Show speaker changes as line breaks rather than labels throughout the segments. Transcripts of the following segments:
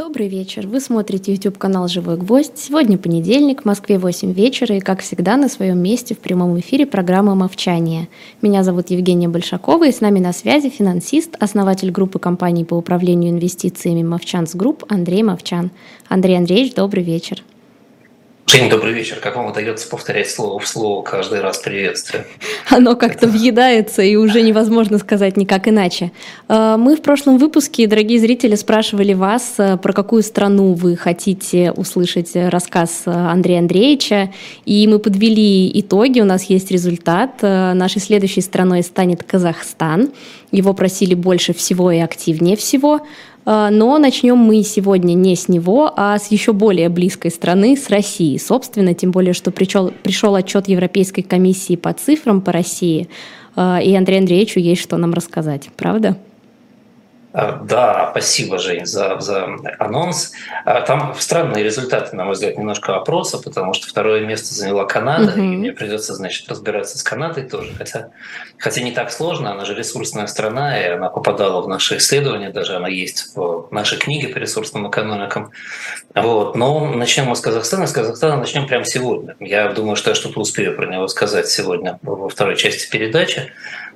Добрый вечер. Вы смотрите YouTube-канал «Живой гвоздь». Сегодня понедельник, в Москве 8 вечера, и, как всегда, на своем месте в прямом эфире программа «Мовчание». Меня зовут Евгения Большакова, и с нами на связи финансист, основатель группы компаний по управлению инвестициями «Movchan's Group» Андрей Мовчан. Андрей Андреевич, добрый вечер.
Жень, добрый вечер. Как вам удается повторять слово в слово каждый раз приветствие?
Оно как-то въедается, и уже невозможно сказать никак иначе. Э, мы в прошлом выпуске, дорогие зрители, спрашивали вас, э, про какую страну вы хотите услышать рассказ Андрея Андреевича, и мы подвели итоги, у нас есть результат. Э, нашей следующей страной станет Казахстан. Его просили больше всего и активнее всего. А, но начнем мы сегодня не с него, а с еще более близкой страны, с России. Собственно, тем более, что пришел, пришел отчет Европейской комиссии по цифрам по России, а, и Андрею Андреевичу есть что нам рассказать, правда?
А, да, спасибо, Жень, за, за анонс. А, там странные результаты, на мой взгляд, немножко опроса, потому что второе место заняла Канада, угу. и мне придется, значит, разбираться с Канадой тоже. Хотя, хотя не так сложно, она же ресурсная страна, и она попадала в наши исследования, даже она есть в нашей книге по ресурсным экономикам. Вот. Но начнем мы с Казахстана. С Казахстана начнем прямо сегодня. Я думаю, что я что-то успею про него сказать сегодня во второй части передачи.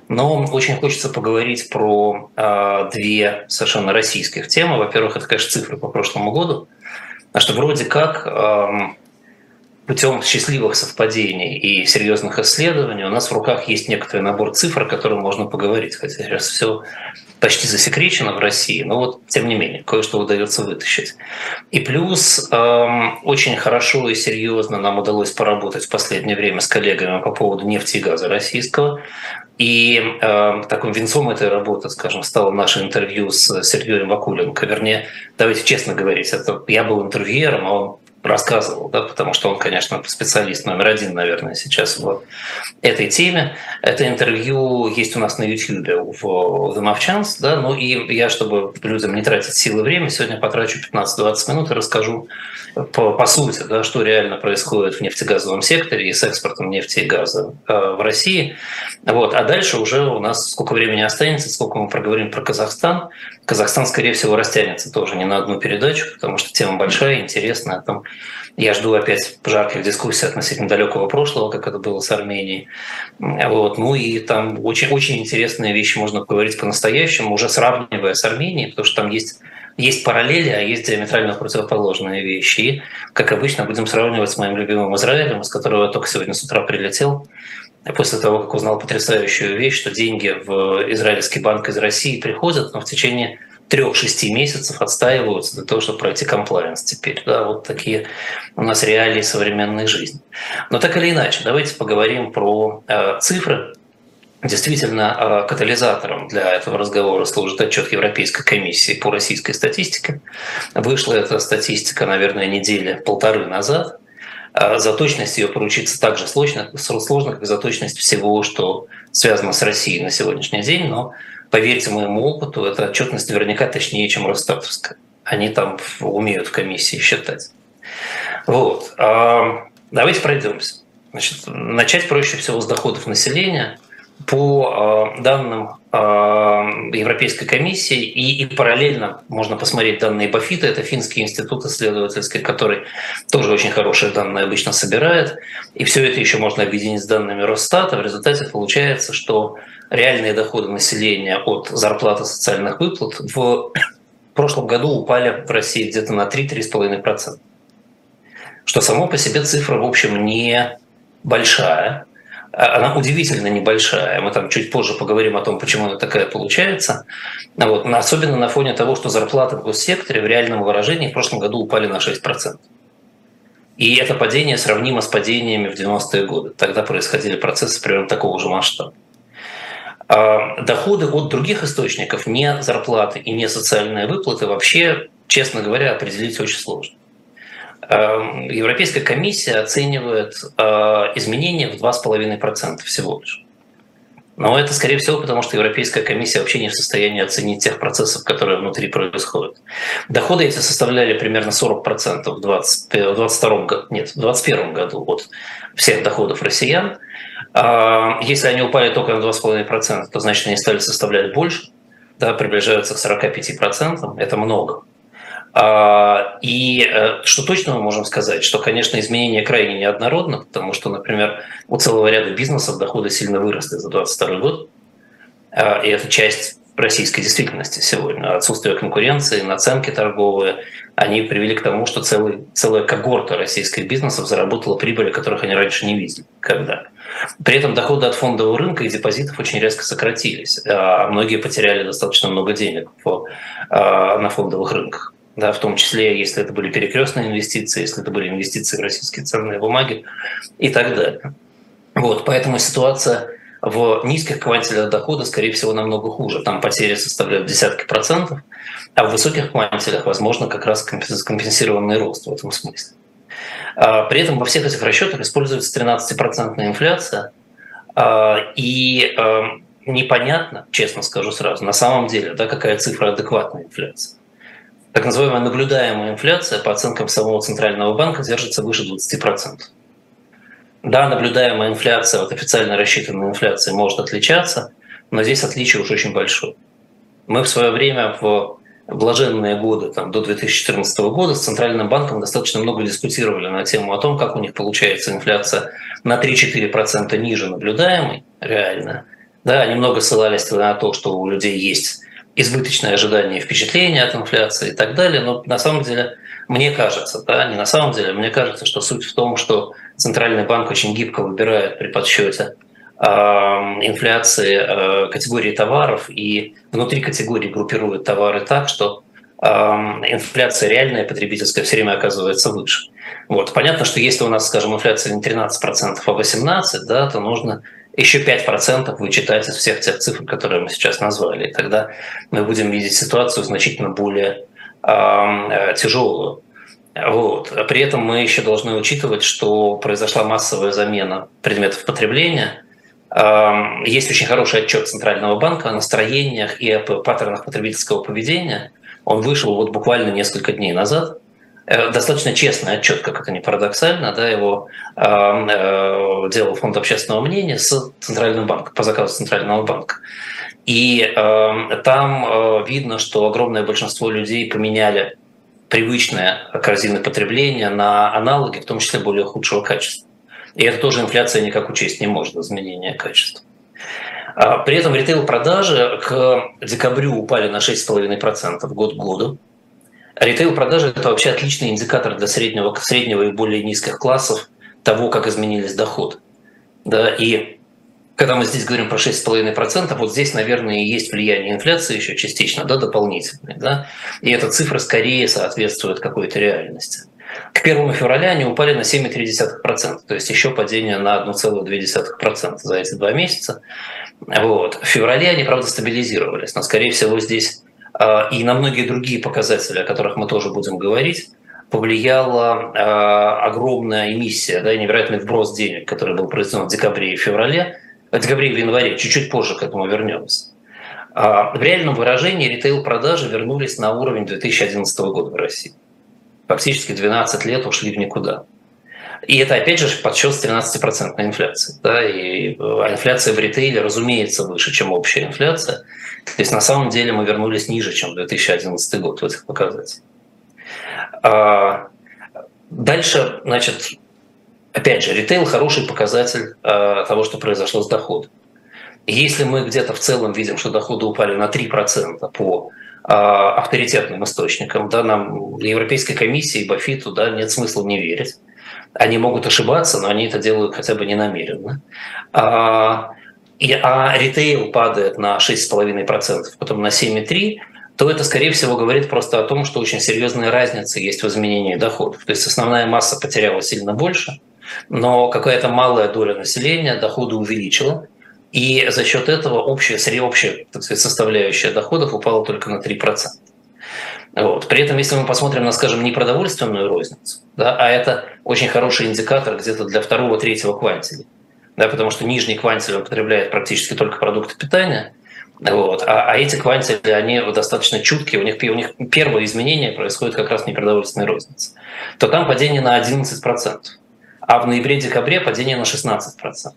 Но очень хочется поговорить про э, две совершенно российских темы. Во-первых, это, конечно, цифры по прошлому году. А что вроде как э, путем счастливых совпадений и серьезных исследований у нас в руках есть некоторый набор цифр, о котором можно поговорить. Хотя сейчас все почти засекречено в России, но вот тем не менее кое-что удается вытащить. И плюс эм, очень хорошо и серьезно нам удалось поработать в последнее время с коллегами по поводу нефти и газа российского. И э, таким венцом этой работы, скажем, стало наше интервью с Сергеем Вакуленко. Вернее, давайте честно говорить, это я был интервьюером, а он рассказывал, да, потому что он, конечно, специалист номер один, наверное, сейчас в этой теме. Это интервью есть у нас на YouTube в The Mavchance, да, ну и я, чтобы людям не тратить силы и время, сегодня потрачу 15-20 минут и расскажу по, по сути, да, что реально происходит в нефтегазовом секторе и с экспортом нефти и газа э, в России. Вот. А дальше уже у нас сколько времени останется, сколько мы проговорим про Казахстан. Казахстан, скорее всего, растянется тоже не на одну передачу, потому что тема большая, интересная. Там я жду опять жарких дискуссий относительно далекого прошлого, как это было с Арменией. Вот. Ну и там очень, очень интересные вещи можно поговорить по-настоящему, уже сравнивая с Арменией, потому что там есть есть параллели, а есть диаметрально противоположные вещи. И, как обычно, будем сравнивать с моим любимым Израилем, с которого я только сегодня с утра прилетел, после того, как узнал потрясающую вещь, что деньги в израильский банк из России приходят, но в течение трех-шести месяцев отстаиваются для того, чтобы пройти комплайенс теперь. Да, вот такие у нас реалии современной жизни. Но так или иначе, давайте поговорим про э, цифры. Действительно, э, катализатором для этого разговора служит отчет Европейской комиссии по российской статистике. Вышла эта статистика, наверное, недели полторы назад. Э, за точность ее поручиться так же сложно, сложно, как за точность всего, что связано с Россией на сегодняшний день, но поверьте моему опыту, эта отчетность наверняка точнее, чем Росстатовская. Они там умеют в комиссии считать. Вот. А, давайте пройдемся. Значит, начать проще всего с доходов населения. По а, данным а, Европейской комиссии и, и параллельно можно посмотреть данные Бафита, это финский институт исследовательский, который тоже очень хорошие данные обычно собирает. И все это еще можно объединить с данными Росстата. В результате получается, что реальные доходы населения от зарплаты социальных выплат в прошлом году упали в России где-то на 3-3,5%. Что само по себе цифра, в общем, не большая. А она удивительно небольшая. Мы там чуть позже поговорим о том, почему она такая получается. Вот. Особенно на фоне того, что зарплаты в госсекторе в реальном выражении в прошлом году упали на 6%. И это падение сравнимо с падениями в 90-е годы. Тогда происходили процессы примерно такого же масштаба. А доходы от других источников, не зарплаты и не социальные выплаты, вообще, честно говоря, определить очень сложно. А, Европейская комиссия оценивает а, изменения в 2,5% всего лишь. Но это, скорее всего, потому что Европейская комиссия вообще не в состоянии оценить тех процессов, которые внутри происходят. Доходы эти составляли примерно 40% в 2022 году, нет, в 2021 году от всех доходов россиян. А, если они упали только на 2,5%, то значит они стали составлять больше, да, приближаются к 45%, это много. А, и э, что точно мы можем сказать, что, конечно, изменения крайне неоднородны, потому что, например, у целого ряда бизнесов доходы сильно выросли за 2022 год, а, и это часть российской действительности сегодня. Отсутствие конкуренции, наценки торговые, они привели к тому, что целый, целая когорта российских бизнесов заработала прибыли, которых они раньше не видели. Когда? При этом доходы от фондового рынка и депозитов очень резко сократились, а многие потеряли достаточно много денег по, на фондовых рынках. Да, в том числе, если это были перекрестные инвестиции, если это были инвестиции в российские ценные бумаги и так далее. Вот, поэтому ситуация в низких квантелях дохода, скорее всего, намного хуже. Там потери составляют десятки процентов, а в высоких квантелях, возможно, как раз компенсированный рост в этом смысле. А, при этом во всех этих расчетах используется 13% инфляция, а, и а, непонятно, честно скажу сразу, на самом деле, да, какая цифра адекватной инфляции. Так называемая наблюдаемая инфляция, по оценкам самого Центрального банка, держится выше 20%. Да, наблюдаемая инфляция от официально рассчитанной инфляции может отличаться, но здесь отличие уж очень большое. Мы в свое время в блаженные годы, там, до 2014 года, с Центральным банком достаточно много дискутировали на тему о том, как у них получается инфляция на 3-4% ниже наблюдаемой, реально. Да, они много ссылались на то, что у людей есть избыточное ожидание впечатления от инфляции и так далее, но на самом деле мне кажется, да, не на самом деле, мне кажется, что суть в том, что Центральный банк очень гибко выбирает при подсчете инфляции э, категории товаров и внутри категории группирует товары так, что инфляция реальная потребительская все время оказывается выше. Вот. Понятно, что если у нас, скажем, инфляция не 13%, а 18%, да, то нужно еще 5% вычитать из всех тех цифр, которые мы сейчас назвали. И тогда мы будем видеть ситуацию значительно более Э, тяжелую. Вот. При этом мы еще должны учитывать, что произошла массовая замена предметов потребления. Есть очень хороший отчет Центрального банка о настроениях и о паттернах потребительского поведения. Он вышел вот буквально несколько дней назад. Э, достаточно честный отчет, как это не парадоксально, да, его э, делал Фонд общественного мнения с Центральным банком, по заказу Центрального банка. И э, там э, видно, что огромное большинство людей поменяли привычное корзины потребления на аналоги, в том числе более худшего качества. И это тоже инфляция никак учесть не может, изменение качества. А при этом ритейл-продажи к декабрю упали на 6,5% год к году. Ритейл-продажи – это вообще отличный индикатор для среднего, среднего и более низких классов того, как изменились доходы. Да, и когда мы здесь говорим про 6,5%, вот здесь, наверное, и есть влияние инфляции еще частично, да, дополнительное. Да? И эта цифра скорее соответствует какой-то реальности. К 1 февраля они упали на 7,3%, то есть еще падение на 1,2% за эти два месяца. Вот. В феврале они, правда, стабилизировались, но, скорее всего, здесь и на многие другие показатели, о которых мы тоже будем говорить, повлияла э, огромная эмиссия, да, невероятный вброс денег, который был произведен в декабре и феврале, в декабре или январе, чуть-чуть позже к этому вернемся. А в реальном выражении ритейл-продажи вернулись на уровень 2011 года в России. Фактически 12 лет ушли в никуда. И это, опять же, подсчет с 13% инфляции. Да? И а инфляция в ритейле, разумеется, выше, чем общая инфляция. То есть на самом деле мы вернулись ниже, чем 2011 год в этих показателях. А дальше, значит, Опять же, ритейл хороший показатель э, того, что произошло с доходом. Если мы где-то в целом видим, что доходы упали на 3% по э, авторитетным источникам, да, нам Европейской комиссии, Бафиту, да, нет смысла не верить. Они могут ошибаться, но они это делают хотя бы не намеренно. А, и, а ритейл падает на 6,5%, потом на 7,3%, то это, скорее всего, говорит просто о том, что очень серьезная разница есть в изменении доходов. То есть основная масса потеряла сильно больше – но какая-то малая доля населения доходы увеличила, и за счет этого общая, общая так сказать, составляющая доходов упала только на 3%. Вот. При этом, если мы посмотрим на, скажем, не продовольственную розницу, да, а это очень хороший индикатор где-то для второго-третьего квантиля, да, потому что нижний квантиль употребляет практически только продукты питания, вот, а, а эти квантили, они достаточно чуткие, у них, у них первое изменение происходит как раз в непродовольственной рознице, то там падение на 11% а в ноябре-декабре падение на 16%.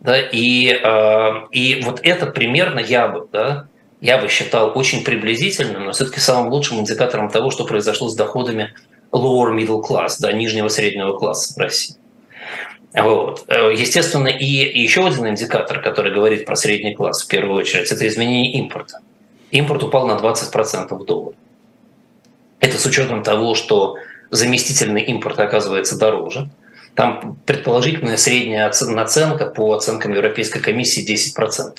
Да, и, э, и вот это примерно я бы да, я бы считал очень приблизительным, но все-таки самым лучшим индикатором того, что произошло с доходами lower middle class, да, нижнего среднего класса в России. Вот. Э, естественно, и еще один индикатор, который говорит про средний класс в первую очередь, это изменение импорта. Импорт упал на 20% в доллар. Это с учетом того, что заместительный импорт оказывается дороже. Там предположительная средняя наценка по оценкам Европейской комиссии 10%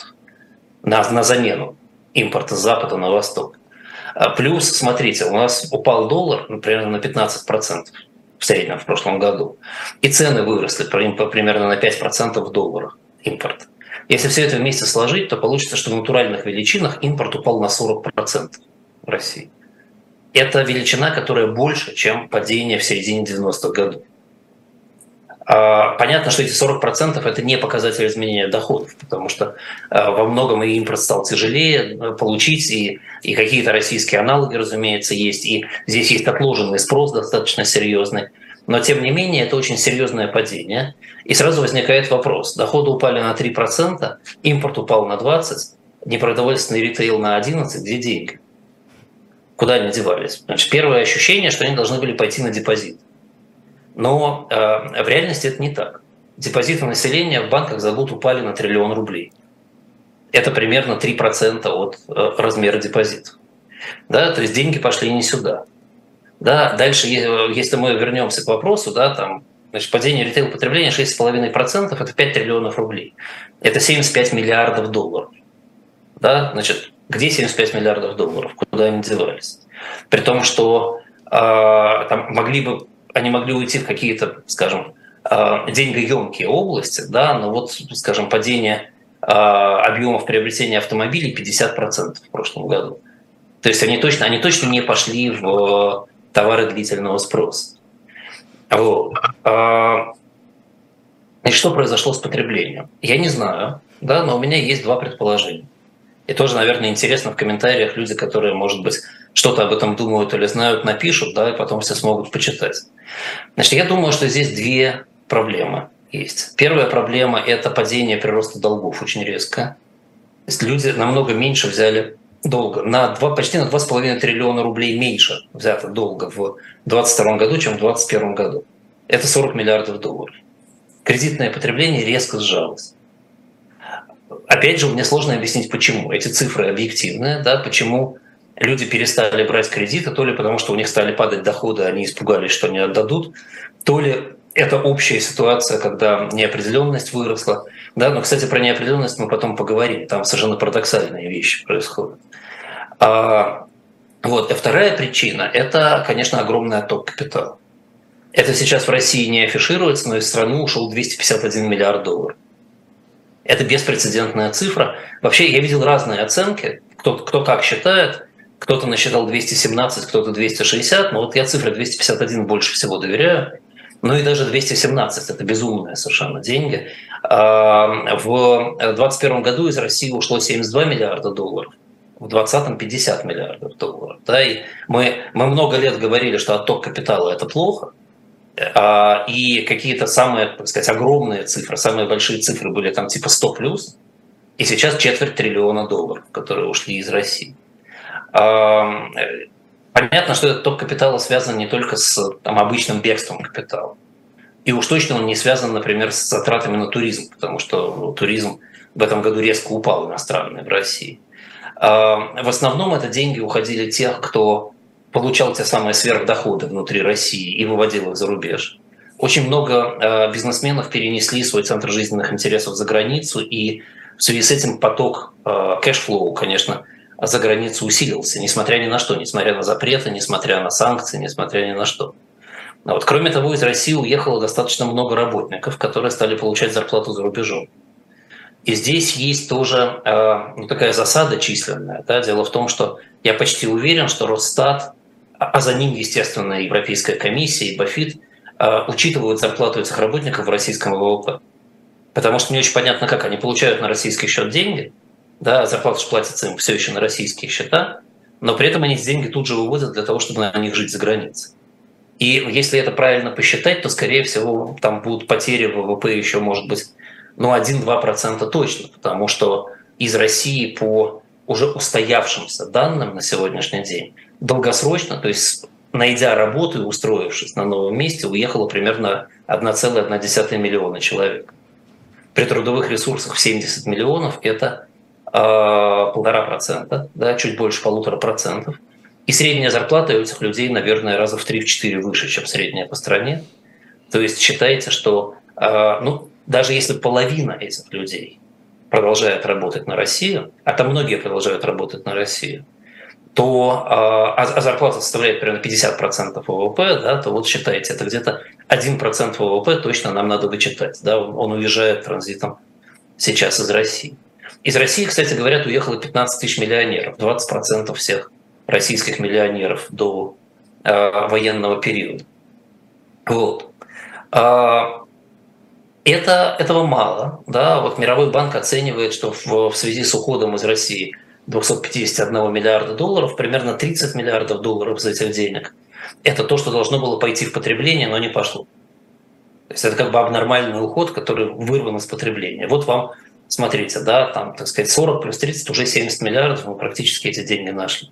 на, на замену импорта с запада на восток. А плюс, смотрите, у нас упал доллар, например, на 15% в среднем в прошлом году. И цены выросли примерно на 5% в долларах импорт. Если все это вместе сложить, то получится, что в натуральных величинах импорт упал на 40% в России. Это величина, которая больше, чем падение в середине 90-х годов. А, понятно, что эти 40% это не показатель изменения доходов, потому что а, во многом и импорт стал тяжелее э, получить, и, и какие-то российские аналоги, разумеется, есть, и здесь есть отложенный спрос достаточно серьезный. Но, тем не менее, это очень серьезное падение. И сразу возникает вопрос. Доходы упали на 3%, импорт упал на 20%, непродовольственный ритейл на 11%, где деньги? Куда они девались? Значит, первое ощущение, что они должны были пойти на депозит. Но э, в реальности это не так. Депозиты населения в банках за год упали на триллион рублей. Это примерно 3% от э, размера депозита. Да, то есть деньги пошли не сюда. Да, дальше, если мы вернемся к вопросу, да, там, значит, падение ритейл-потребления 6,5% – это 5 триллионов рублей. Это 75 миллиардов долларов. Да, значит, где 75 миллиардов долларов? Куда они девались? При том, что э, там могли бы они могли уйти в какие-то, скажем, а, деньгоемкие области, да, но вот, скажем, падение а, объемов приобретения автомобилей 50% в прошлом году. То есть они точно, они точно не пошли в товары длительного спроса. Вот. И что произошло с потреблением? Я не знаю, да, но у меня есть два предположения. И тоже, наверное, интересно в комментариях люди, которые, может быть, что-то об этом думают или знают, напишут, да, и потом все смогут почитать. Значит, я думаю, что здесь две проблемы есть. Первая проблема – это падение прироста долгов очень резко. То есть люди намного меньше взяли долга. На 2, почти на 2,5 триллиона рублей меньше взято долга в 2022 году, чем в 2021 году. Это 40 миллиардов долларов. Кредитное потребление резко сжалось. Опять же, мне сложно объяснить, почему. Эти цифры объективные, да, почему люди перестали брать кредиты, то ли потому, что у них стали падать доходы, они испугались, что не отдадут, то ли это общая ситуация, когда неопределенность выросла. Да, но, кстати, про неопределенность мы потом поговорим. Там совершенно парадоксальные вещи происходят. А, вот. И вторая причина – это, конечно, огромный отток капитала. Это сейчас в России не афишируется, но из страны ушел 251 миллиард долларов. Это беспрецедентная цифра. Вообще, я видел разные оценки, кто, кто как считает. Кто-то насчитал 217, кто-то 260, но вот я цифре 251 больше всего доверяю. Ну и даже 217 – это безумные совершенно деньги. А, в 2021 году из России ушло 72 миллиарда долларов, в 2020 50 миллиардов долларов. Да, и мы, мы много лет говорили, что отток капитала – это плохо, а, и какие-то самые, так сказать, огромные цифры, самые большие цифры были там типа 100 плюс, и сейчас четверть триллиона долларов, которые ушли из России. Понятно, что этот ток капитала связан не только с там, обычным бегством капитала. И уж точно он не связан, например, с затратами на туризм, потому что ну, туризм в этом году резко упал иностранный в России. В основном это деньги уходили тех, кто получал те самые сверхдоходы внутри России и выводил их за рубеж. Очень много бизнесменов перенесли свой центр жизненных интересов за границу, и в связи с этим поток cash flow, конечно, за границу усилился, несмотря ни на что, несмотря на запреты, несмотря на санкции, несмотря ни на что. А вот, кроме того, из России уехало достаточно много работников, которые стали получать зарплату за рубежом. И здесь есть тоже э, ну, такая засада численная. Да? Дело в том, что я почти уверен, что Росстат, а, а за ним, естественно, Европейская комиссия и Бафит э, учитывают зарплату этих работников в российском ВВП. Потому что не очень понятно, как они получают на российский счет деньги – да, зарплата же платится им все еще на российские счета, но при этом они эти деньги тут же выводят для того, чтобы на них жить за границей. И если это правильно посчитать, то, скорее всего, там будут потери ВВП еще, может быть, ну, 1-2% точно, потому что из России по уже устоявшимся данным на сегодняшний день, долгосрочно, то есть найдя работу и устроившись на новом месте, уехало примерно 1,1 миллиона человек. При трудовых ресурсах в 70 миллионов это полтора процента, да, чуть больше полутора процентов. И средняя зарплата у этих людей, наверное, раза в 3-4 выше, чем средняя по стране. То есть считается, что а, ну, даже если половина этих людей продолжает работать на Россию, а там многие продолжают работать на Россию, то, а, а, а зарплата составляет примерно 50% ВВП, да, то вот считайте, это где-то 1% ВВП точно нам надо вычитать. Да, он уезжает транзитом сейчас из России. Из России, кстати, говорят, уехало 15 тысяч миллионеров, 20% всех российских миллионеров до э, военного периода. Вот. А, это, этого мало. Да? Вот Мировой банк оценивает, что в, в связи с уходом из России 251 миллиарда долларов, примерно 30 миллиардов долларов из этих денег – это то, что должно было пойти в потребление, но не пошло. То есть это как бы абнормальный уход, который вырван из потребления. Вот вам, смотрите, да, там, так сказать, 40 плюс 30, уже 70 миллиардов, мы практически эти деньги нашли.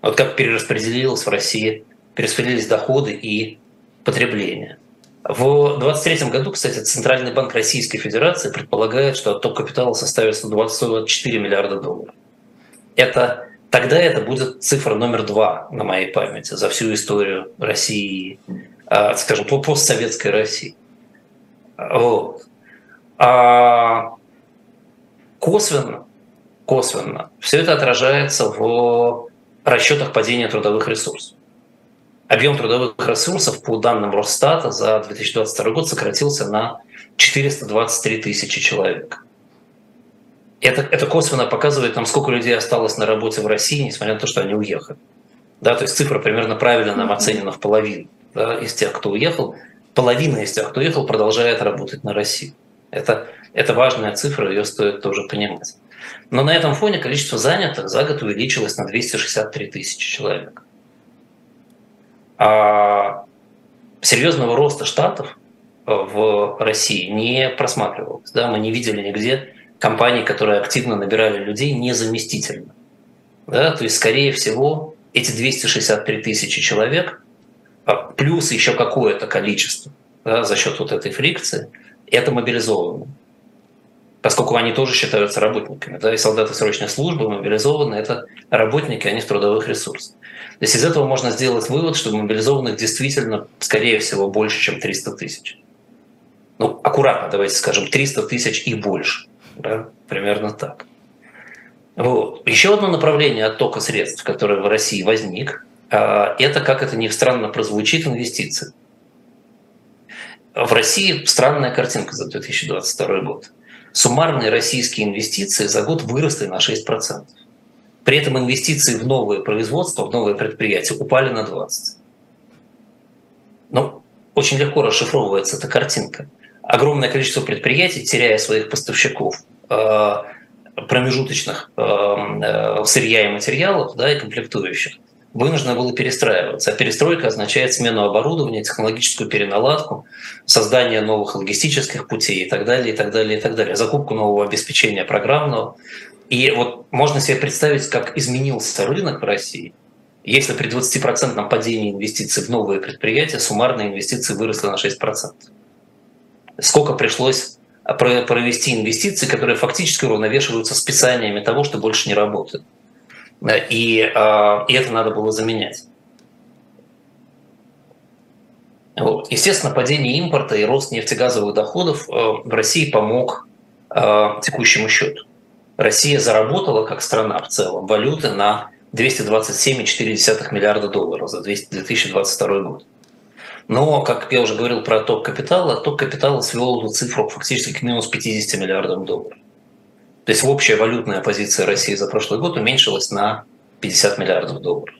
Вот как перераспределилось в России, перераспределились доходы и потребление. В 2023 году, кстати, Центральный банк Российской Федерации предполагает, что отток капитала составит 124 миллиарда долларов. Это, тогда это будет цифра номер два на моей памяти за всю историю России, а, скажем, по постсоветской России. Вот. А косвенно, косвенно все это отражается в расчетах падения трудовых ресурсов. Объем трудовых ресурсов по данным Росстата за 2022 год сократился на 423 тысячи человек. Это, это косвенно показывает нам, сколько людей осталось на работе в России, несмотря на то, что они уехали. Да, то есть цифра примерно правильно нам оценена в половину да, из тех, кто уехал. Половина из тех, кто уехал, продолжает работать на России. Это, это важная цифра, ее стоит тоже понимать. Но на этом фоне количество занятых за год увеличилось на 263 тысячи человек. А серьезного роста штатов в России не просматривалось. Да? Мы не видели нигде компаний, которые активно набирали людей незаместительно. Да? То есть, скорее всего, эти 263 тысячи человек, а плюс еще какое-то количество да, за счет вот этой фрикции, это мобилизованные поскольку они тоже считаются работниками. Да, и солдаты срочной службы мобилизованы – это работники, они в трудовых ресурсах. То есть из этого можно сделать вывод, что мобилизованных действительно, скорее всего, больше, чем 300 тысяч. Ну, аккуратно, давайте скажем, 300 тысяч и больше. Да? Примерно так. Вот. Еще одно направление оттока средств, которое в России возник, а, это, как это ни странно прозвучит, инвестиции. В России странная картинка за 2022 год суммарные российские инвестиции за год выросли на 6%. При этом инвестиции в новое производство, в новые предприятия упали на 20%. Ну, очень легко расшифровывается эта картинка. Огромное количество предприятий, теряя своих поставщиков, э, промежуточных э, э, сырья и материалов да, и комплектующих – вынуждено было перестраиваться. А перестройка означает смену оборудования, технологическую переналадку, создание новых логистических путей и так далее, и так далее, и так далее, закупку нового обеспечения программного. И вот можно себе представить, как изменился рынок в России, если при 20% падении инвестиций в новые предприятия суммарные инвестиции выросли на 6%. Сколько пришлось провести инвестиции, которые фактически уравновешиваются списаниями того, что больше не работает и, а, и это надо было заменять. Вот. Естественно, падение импорта и рост нефтегазовых доходов э, в России помог э, текущему счету. Россия заработала как страна в целом валюты на 227,4 миллиарда долларов за 2022 год. Но, как я уже говорил про отток капитала, отток капитала свел эту цифру фактически к минус 50 миллиардам долларов. То есть общая валютная позиция России за прошлый год уменьшилась на 50 миллиардов долларов.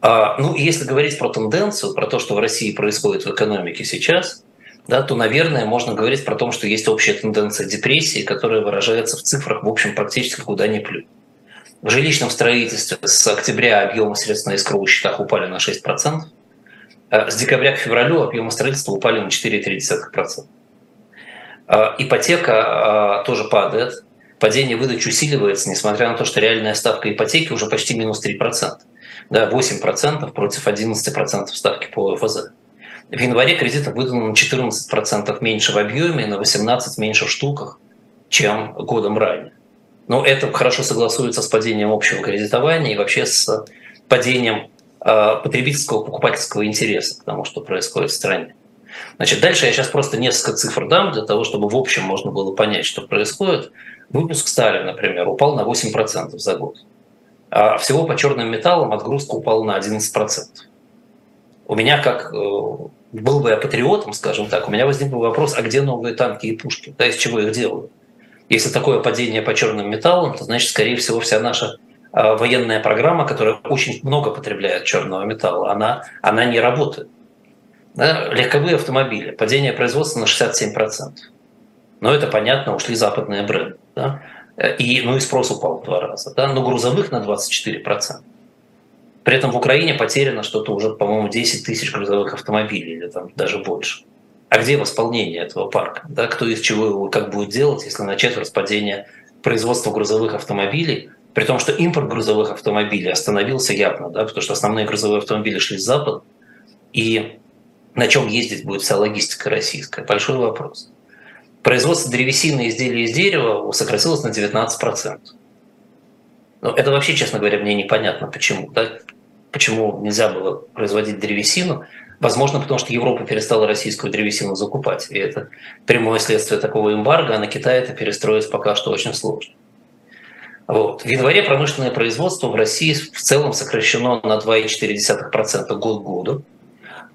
А, ну, если говорить про тенденцию, про то, что в России происходит в экономике сейчас, да, то, наверное, можно говорить про то, что есть общая тенденция депрессии, которая выражается в цифрах, в общем, практически куда ни плюнь. В жилищном строительстве с октября объемы средств на искровых счетах упали на 6%, а с декабря к февралю объемы строительства упали на 4,3%. А, ипотека а, тоже падает. падение выдач усиливается, несмотря на то, что реальная ставка ипотеки уже почти минус 3%. Да, 8% против 11% ставки по ОФЗ. В январе кредитов выдано на 14% меньше в объеме, на 18% меньше в штуках, чем годом ранее. Но это хорошо согласуется с падением общего кредитования и вообще с падением э, потребительского покупательского интереса к тому, что происходит в стране. Значит, дальше я сейчас просто несколько цифр дам для того, чтобы в общем можно было понять, что происходит. Выпуск стали, например, упал на 8% за год. А всего по черным металлам отгрузка упала на 11%. У меня, как э, был бы я патриотом, скажем так, у меня возник бы вопрос, а где новые танки и пушки? Да, из чего их делают? Если такое падение по черным металлам, то значит, скорее всего, вся наша э, военная программа, которая очень много потребляет черного металла, она, она не работает. Легковые автомобили, падение производства на 67%. Но это понятно, ушли западные бренды. Да? И, ну и спрос упал в два раза. Да? Но грузовых на 24%. При этом в Украине потеряно что-то уже, по-моему, 10 тысяч грузовых автомобилей или там даже больше. А где восполнение этого парка? Да? Кто из чего его как будет делать, если начать распадение производства грузовых автомобилей, при том, что импорт грузовых автомобилей остановился явно, да, потому что основные грузовые автомобили шли с запада, и на чем ездить будет вся логистика российская? Большой вопрос. Производство древесины изделий из дерева сократилось на 19%. Но это вообще, честно говоря, мне непонятно, почему. Да? Почему нельзя было производить древесину? Возможно, потому что Европа перестала российскую древесину закупать. И это прямое следствие такого эмбарго, а на Китай это перестроить пока что очень сложно. Вот. В январе промышленное производство в России в целом сокращено на 2,4% год к году.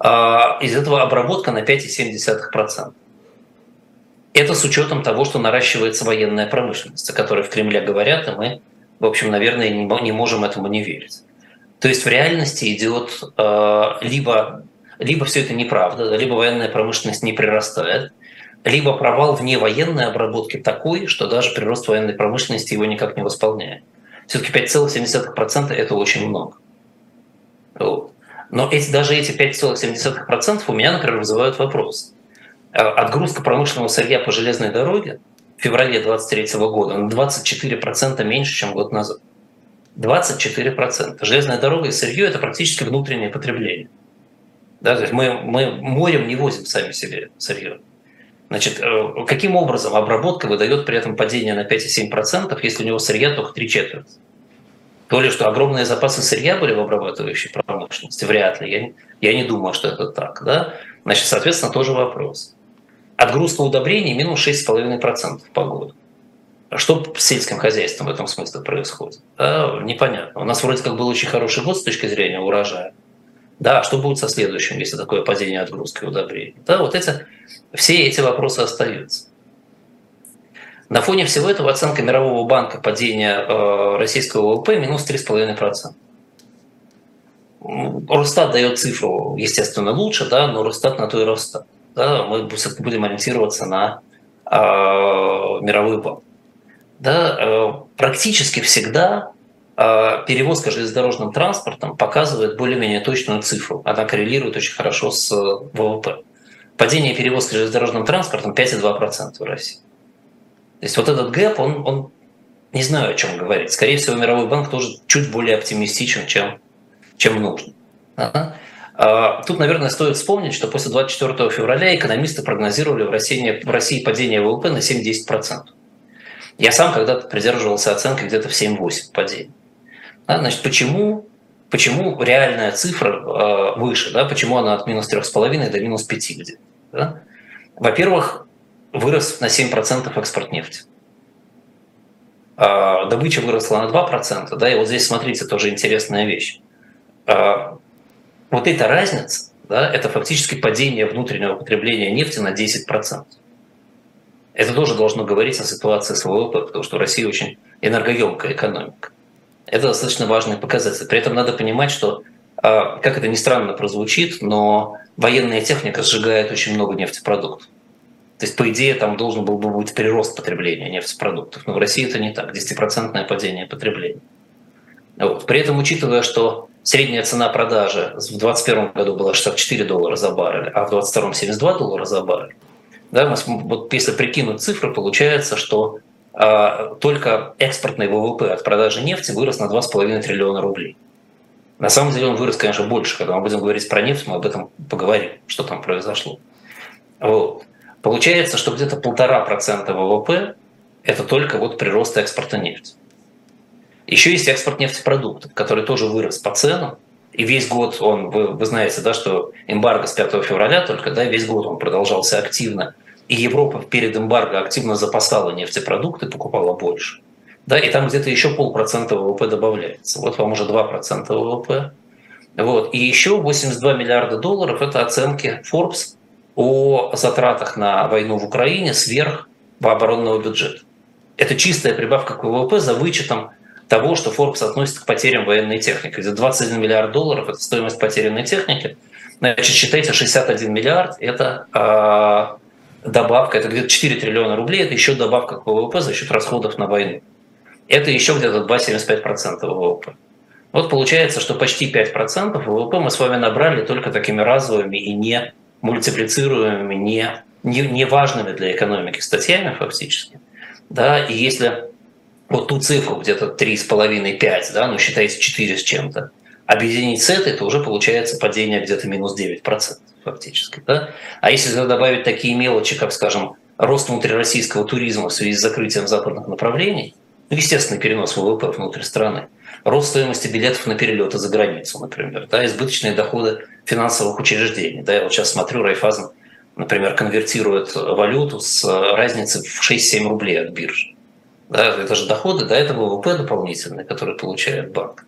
А из этого обработка на 5,7%. Это с учетом того, что наращивается военная промышленность, о которой в Кремле говорят, и мы в общем, наверное, не можем этому не верить. То есть в реальности идет э, либо, либо все это неправда, либо военная промышленность не прирастает, либо провал вне военной обработки такой, что даже прирост военной промышленности его никак не восполняет. Все-таки 5,7% это очень много. Вот. Но эти, даже эти 5,7% у меня, например, вызывают вопрос. Э, отгрузка промышленного сырья по железной дороге – в феврале 2023 года на 24% меньше, чем год назад. 24%. Железная дорога и сырье – это практически внутреннее потребление. Да, то есть мы, мы морем не возим сами себе сырье. Значит, э, каким образом обработка выдает при этом падение на 5,7%, если у него сырья только три четверти? То ли, что огромные запасы сырья были в обрабатывающей промышленности, вряд ли. Я, я не думаю, что это так. Да? Значит, соответственно, тоже вопрос. Отгрузка удобрений минус 6,5% по году. Что с сельским хозяйством в этом смысле происходит? Да, непонятно. У нас вроде как был очень хороший год с точки зрения урожая. Да, что будет со следующим, если такое падение отгрузки удобрений? Да, вот эти, все эти вопросы остаются. На фоне всего этого оценка Мирового банка падения э, российского ВВП минус 3,5%. Росстат дает цифру, естественно, лучше, да, но Росстат на то и Росстат да, мы все-таки будем ориентироваться на э, мировой банк. Да, э, практически всегда э, перевозка железнодорожным транспортом показывает более-менее точную цифру. Она коррелирует очень хорошо с ВВП. Падение перевозки железнодорожным транспортом 5,2% в России. То есть вот этот гэп, он, он не знаю, о чем говорить. Скорее всего, мировой банк тоже чуть более оптимистичен, чем, чем нужно. Ага. А, тут, наверное, стоит вспомнить, что после 24 февраля экономисты прогнозировали в России, в России падение ВВП на 7-10%. Я сам когда-то придерживался оценки где-то в 7-8 падения. Да, значит, почему, почему реальная цифра э, выше? Да? Почему она от минус 3,5 до минус 5 где-то? Да? Во-первых, вырос на 7% экспорт нефти. Э, добыча выросла на 2%. Да? И вот здесь, смотрите, тоже интересная вещь вот эта разница, да, это фактически падение внутреннего потребления нефти на 10%. Это тоже должно говорить о ситуации с ВВП, потому что Россия очень энергоемкая экономика. Это достаточно важный показатель. При этом надо понимать, что, а, как это ни странно прозвучит, но военная техника сжигает очень много нефтепродуктов. То есть, по идее, там должен был бы быть прирост потребления нефтепродуктов. Но в России это не так, 10% падение потребления. Вот. При этом, учитывая, что Средняя цена продажи в 2021 году была 64 доллара за баррель, а в 2022 72 доллара за баррель. Да, мы, вот если прикинуть цифры, получается, что только экспортный ВВП от продажи нефти вырос на 2,5 триллиона рублей. На самом деле он вырос, конечно, больше. Когда мы будем говорить про нефть, мы об этом поговорим, что там произошло. Вот. Получается, что где-то полтора процента ВВП – это только вот прирост экспорта нефти. Еще есть экспорт нефтепродуктов, который тоже вырос по ценам. И весь год он, вы, вы знаете, да, что эмбарго с 5 февраля только, да, весь год он продолжался активно. И Европа перед эмбарго активно запасала нефтепродукты, покупала больше. Да, и там где-то еще полпроцента ВВП добавляется. Вот вам уже 2% ВВП. Вот. И еще 82 миллиарда долларов – это оценки Forbes о затратах на войну в Украине сверх оборонного бюджета. Это чистая прибавка к ВВП за вычетом того, что Forbes относит к потерям военной техники. Где 21 миллиард долларов – это стоимость потерянной техники. Значит, считайте, 61 миллиард – это э, добавка, это где-то 4 триллиона рублей, это еще добавка к ВВП за счет расходов на войну. Это еще где-то 2,75% ВВП. Вот получается, что почти 5% ВВП мы с вами набрали только такими разовыми и не мультиплицируемыми, не, не, не важными для экономики статьями фактически. Да, и если вот ту цифру где-то 3,5-5, да, ну считайте 4 с чем-то, объединить с этой, то уже получается падение где-то минус 9% фактически. Да? А если добавить такие мелочи, как, скажем, рост внутрироссийского туризма в связи с закрытием западных направлений, ну, естественный перенос ВВП внутрь страны, рост стоимости билетов на перелеты за границу, например, да, избыточные доходы финансовых учреждений. Да, я вот сейчас смотрю, Райфазен, например, конвертирует валюту с разницей в 6-7 рублей от биржи. Да, это же доходы, да, это ВВП дополнительные, которые получает банк.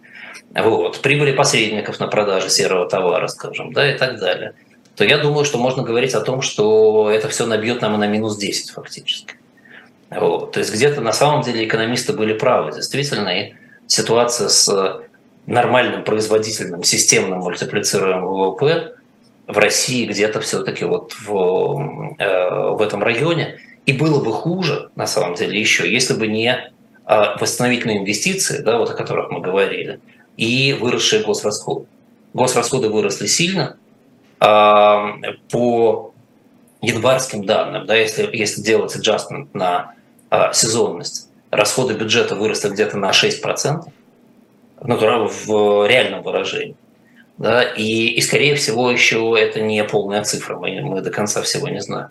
Вот. Прибыли посредников на продаже серого товара, скажем, да, и так далее. То я думаю, что можно говорить о том, что это все набьет нам и на минус 10 фактически. Вот. То есть где-то на самом деле экономисты были правы. Действительно, и ситуация с нормальным производительным системным мультиплицируемым ВВП в России где-то все-таки вот в, э, в этом районе – и было бы хуже, на самом деле, еще, если бы не а, восстановительные инвестиции, да, вот о которых мы говорили, и выросшие госрасходы. Госрасходы выросли сильно. По январским данным, да, если, если делать adjustment на сезонность, расходы бюджета выросли где-то на 6%, ну, в реальном выражении. Да, и, и, скорее всего, еще это не полная цифра, мы, мы до конца всего не знаем.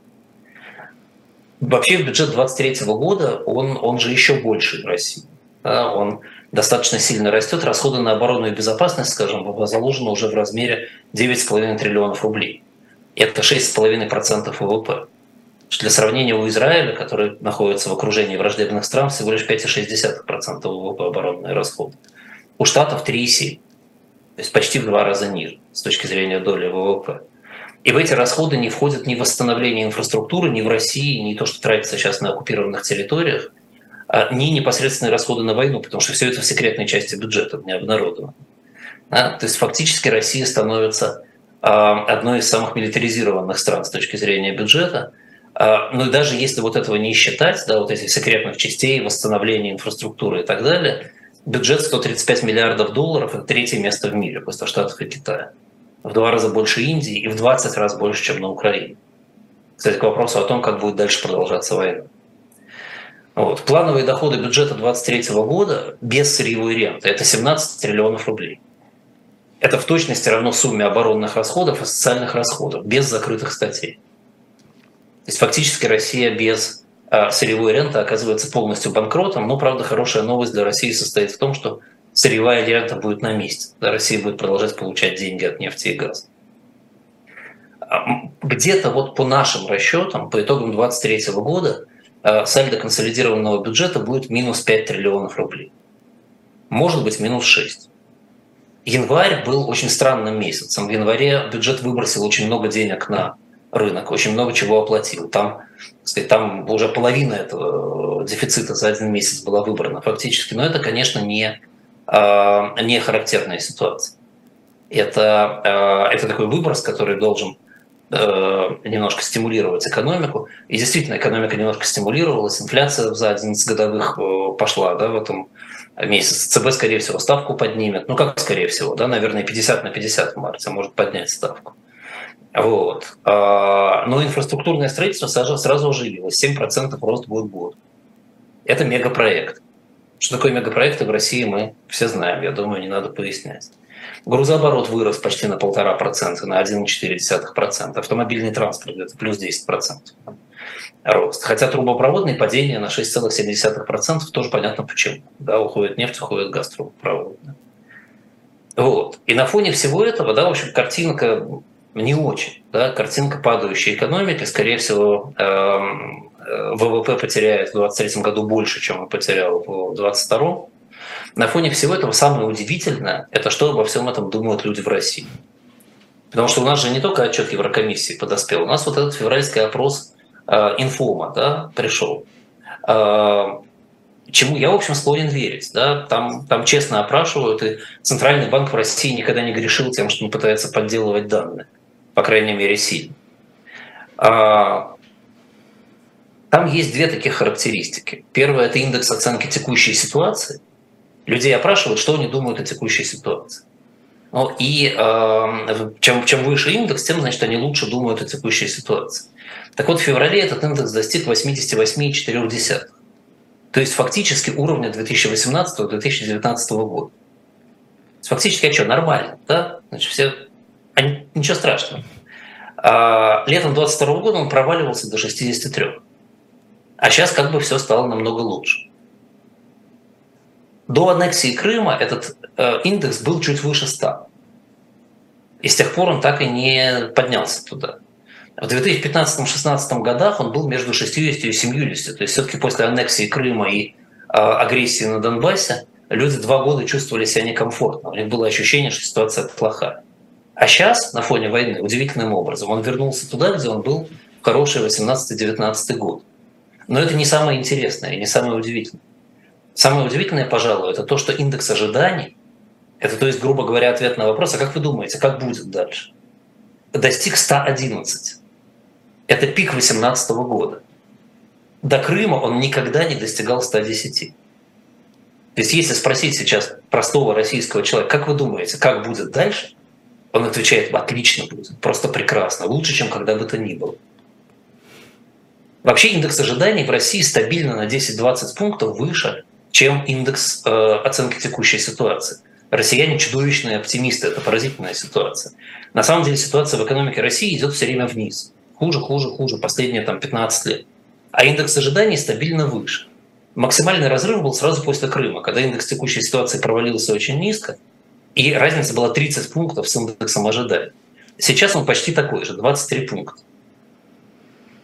Вообще бюджет 2023 года, он, он же еще больше в России. Да, он достаточно сильно растет. Расходы на оборону и безопасность, скажем, заложены уже в размере 9,5 триллионов рублей. Это 6,5% ВВП. Для сравнения, у Израиля, который находится в окружении враждебных стран, всего лишь 5,6% ВВП оборонные расходы. У Штатов 3,7%. То есть почти в два раза ниже с точки зрения доли ВВП. И в эти расходы не входит ни восстановление инфраструктуры, ни в России, ни то, что тратится сейчас на оккупированных территориях, а ни непосредственные расходы на войну, потому что все это в секретной части бюджета не обнародовано. То есть фактически Россия становится а, одной из самых милитаризированных стран с точки зрения бюджета. А, ну и даже если вот этого не считать, да, вот этих секретных частей, восстановления инфраструктуры и так далее, бюджет 135 миллиардов долларов – это третье место в мире после Штатов и Китая в два раза больше Индии и в 20 раз больше, чем на Украине. Кстати, к вопросу о том, как будет дальше продолжаться война. Вот. Плановые доходы бюджета 2023 года без сырьевой ренты – это 17 триллионов рублей. Это в точности равно сумме оборонных расходов и социальных расходов, без закрытых статей. То есть фактически Россия без а, сырьевой ренты оказывается полностью банкротом. Но, правда, хорошая новость для России состоит в том, что сырьевая рента будет на месте. Россия будет продолжать получать деньги от нефти и газа. Где-то вот по нашим расчетам, по итогам 2023 года, э, сальдо консолидированного бюджета будет минус 5 триллионов рублей. Может быть, минус 6. Январь был очень странным месяцем. В январе бюджет выбросил очень много денег на рынок, очень много чего оплатил. Там, сказать, там уже половина этого дефицита за один месяц была выбрана фактически. Но это, конечно, не Э, не характерная ситуация. Это, э, это такой выброс, который должен э, немножко стимулировать экономику. И действительно, экономика немножко стимулировалась, инфляция за 11 годовых пошла да, в этом месяце. ЦБ, скорее всего, ставку поднимет. Ну, как скорее всего, да, наверное, 50 на 50 в марте может поднять ставку. Вот. Но инфраструктурное строительство сразу, сразу оживилось. 7% рост будет год. Это мегапроект. Что такое мегапроекты в России, мы все знаем, я думаю, не надо пояснять. Грузооборот вырос почти на полтора процента, на 1,4%. Автомобильный транспорт где-то плюс 10% рост. Хотя трубопроводные падения на 6,7% тоже понятно почему. Да, уходит нефть, уходит газ трубопроводный. Вот. И на фоне всего этого, да, в общем, картинка не очень. Да, картинка падающей экономики, скорее всего, эм, э, ВВП потеряет в 2023 году больше, чем он потерял в 2022. На фоне всего этого самое удивительное – это что обо всем этом думают люди в России. Потому что у нас же не только отчет Еврокомиссии подоспел, у нас вот этот февральский опрос э, инфома да, пришел. Э, чему я, в общем, склонен верить. Да? Там, там честно опрашивают, и Центральный банк в России никогда не грешил тем, что он пытается подделывать данные, по крайней мере, сильно. А, там есть две таких характеристики. Первое – это индекс оценки текущей ситуации. Людей опрашивают, что они думают о текущей ситуации. Ну, и э, чем, чем выше индекс, тем, значит, они лучше думают о текущей ситуации. Так вот, в феврале этот индекс достиг 88,4. То есть фактически уровня 2018-2019 года. Фактически, а что, нормально, да? Значит, все... Ничего страшного. А летом 22 года он проваливался до 63. А сейчас как бы все стало намного лучше. До аннексии Крыма этот э, индекс был чуть выше 100. И с тех пор он так и не поднялся туда. В 2015-2016 годах он был между 60 и 70. То есть все-таки после аннексии Крыма и э, агрессии на Донбассе люди два года чувствовали себя некомфортно. У них было ощущение, что ситуация плохая. А сейчас, на фоне войны, удивительным образом, он вернулся туда, где он был в хороший 18-19 год. Но это не самое интересное и не самое удивительное. Самое удивительное, пожалуй, это то, что индекс ожиданий, это, то есть, грубо говоря, ответ на вопрос, а как вы думаете, как будет дальше, достиг 111. Это пик 2018 года. До Крыма он никогда не достигал 110. То есть если спросить сейчас простого российского человека, как вы думаете, как будет дальше, он отвечает, отлично просто прекрасно, лучше, чем когда бы то ни было. Вообще индекс ожиданий в России стабильно на 10-20 пунктов выше, чем индекс э, оценки текущей ситуации. Россияне чудовищные оптимисты, это поразительная ситуация. На самом деле ситуация в экономике России идет все время вниз хуже, хуже, хуже последние там, 15 лет. А индекс ожиданий стабильно выше. Максимальный разрыв был сразу после Крыма, когда индекс текущей ситуации провалился очень низко, и разница была 30 пунктов с индексом ожиданий. Сейчас он почти такой же, 23 пункта.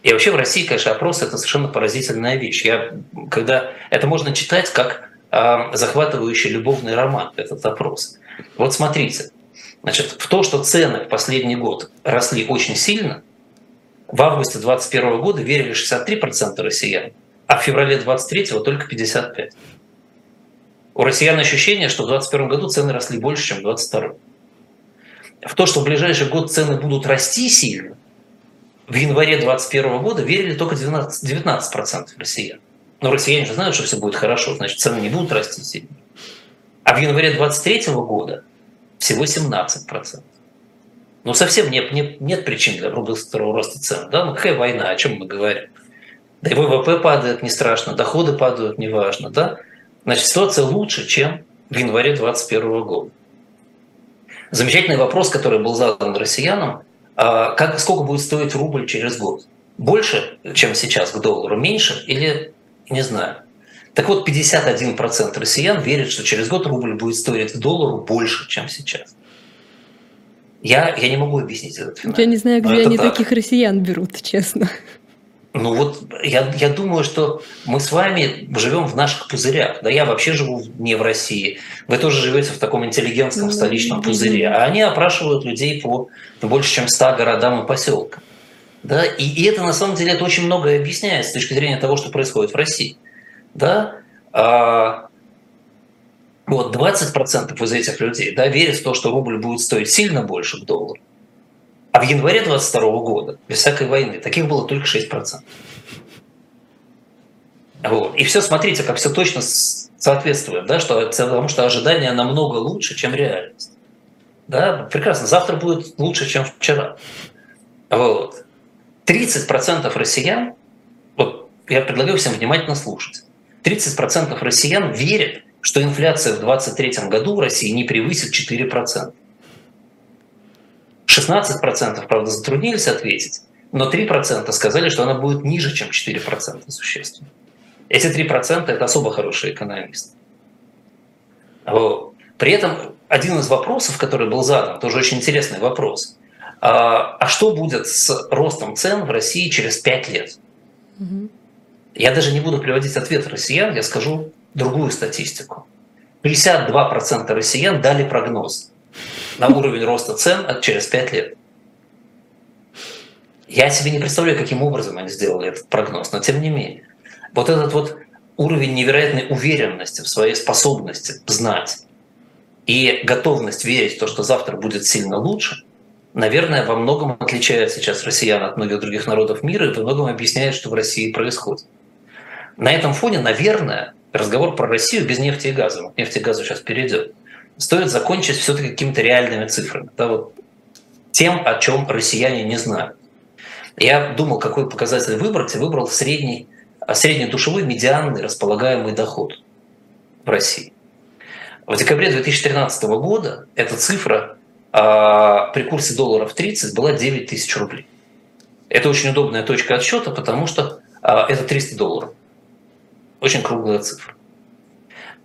И вообще в России, конечно, опрос – это совершенно поразительная вещь. Я, когда это можно читать как э, захватывающий любовный роман, этот опрос. Вот смотрите, значит, в то, что цены в последний год росли очень сильно – в августе 2021 года верили 63% россиян, а в феврале 2023 только 55%. У россиян ощущение, что в 2021 году цены росли больше, чем в 2022. В то, что в ближайший год цены будут расти сильно, в январе 2021 года верили только 19%, 19% россиян. Но россияне же знают, что все будет хорошо, значит, цены не будут расти сильно. А в январе 2023 года всего 17%. Ну, совсем нет, нет, нет причин для быстрого роста цен. Да? Ну, какая война, о чем мы говорим? Да и ВВП падает, не страшно, доходы падают, неважно. Да? Значит, ситуация лучше, чем в январе 2021 года. Замечательный вопрос, который был задан россиянам, а как, сколько будет стоить рубль через год? Больше, чем сейчас к доллару, меньше или не знаю. Так вот, 51% россиян верят, что через год рубль будет стоить к доллару больше, чем сейчас. Я, я не могу объяснить этот феномен.
Я не знаю, где они так. таких россиян берут, честно.
Ну вот я, я думаю, что мы с вами живем в наших пузырях. Да, я вообще живу не в России. Вы тоже живете в таком интеллигентском ну, столичном пузыре. А они опрашивают людей по больше, чем 100 городам и поселкам. Да? И, и это на самом деле это очень многое объясняет с точки зрения того, что происходит в России. Да? А, вот 20% из этих людей да, верят в то, что рубль будет стоить сильно больше к доллару. А в январе 22 года, без всякой войны, таких было только 6%. Вот. И все, смотрите, как все точно соответствует, да, что, потому что ожидания намного лучше, чем реальность. Да, прекрасно, завтра будет лучше, чем вчера. Вот. 30% россиян, вот я предлагаю всем внимательно слушать, 30% россиян верят, что инфляция в 2023 году в России не превысит 4%. 16%, правда, затруднились ответить, но 3% сказали, что она будет ниже, чем 4% существенно. Эти 3% – это особо хорошие экономисты. При этом один из вопросов, который был задан, тоже очень интересный вопрос. А, а что будет с ростом цен в России через 5 лет? Угу. Я даже не буду приводить ответ россиян, я скажу другую статистику. 52% россиян дали прогноз на уровень роста цен через 5 лет. Я себе не представляю, каким образом они сделали этот прогноз, но тем не менее. Вот этот вот уровень невероятной уверенности в своей способности знать и готовность верить в то, что завтра будет сильно лучше, наверное, во многом отличает сейчас россиян от многих других народов мира и во многом объясняет, что в России происходит. На этом фоне, наверное, разговор про Россию без нефти и газа, вот нефть и газу сейчас перейдет, стоит закончить все-таки какими-то реальными цифрами. Да, вот тем, о чем россияне не знают. Я думал, какой показатель выбрать, и выбрал средний, средний душевой медианный располагаемый доход в России. В декабре 2013 года эта цифра а, при курсе долларов 30 была 9 тысяч рублей. Это очень удобная точка отсчета, потому что а, это 300 долларов. Очень круглая цифра.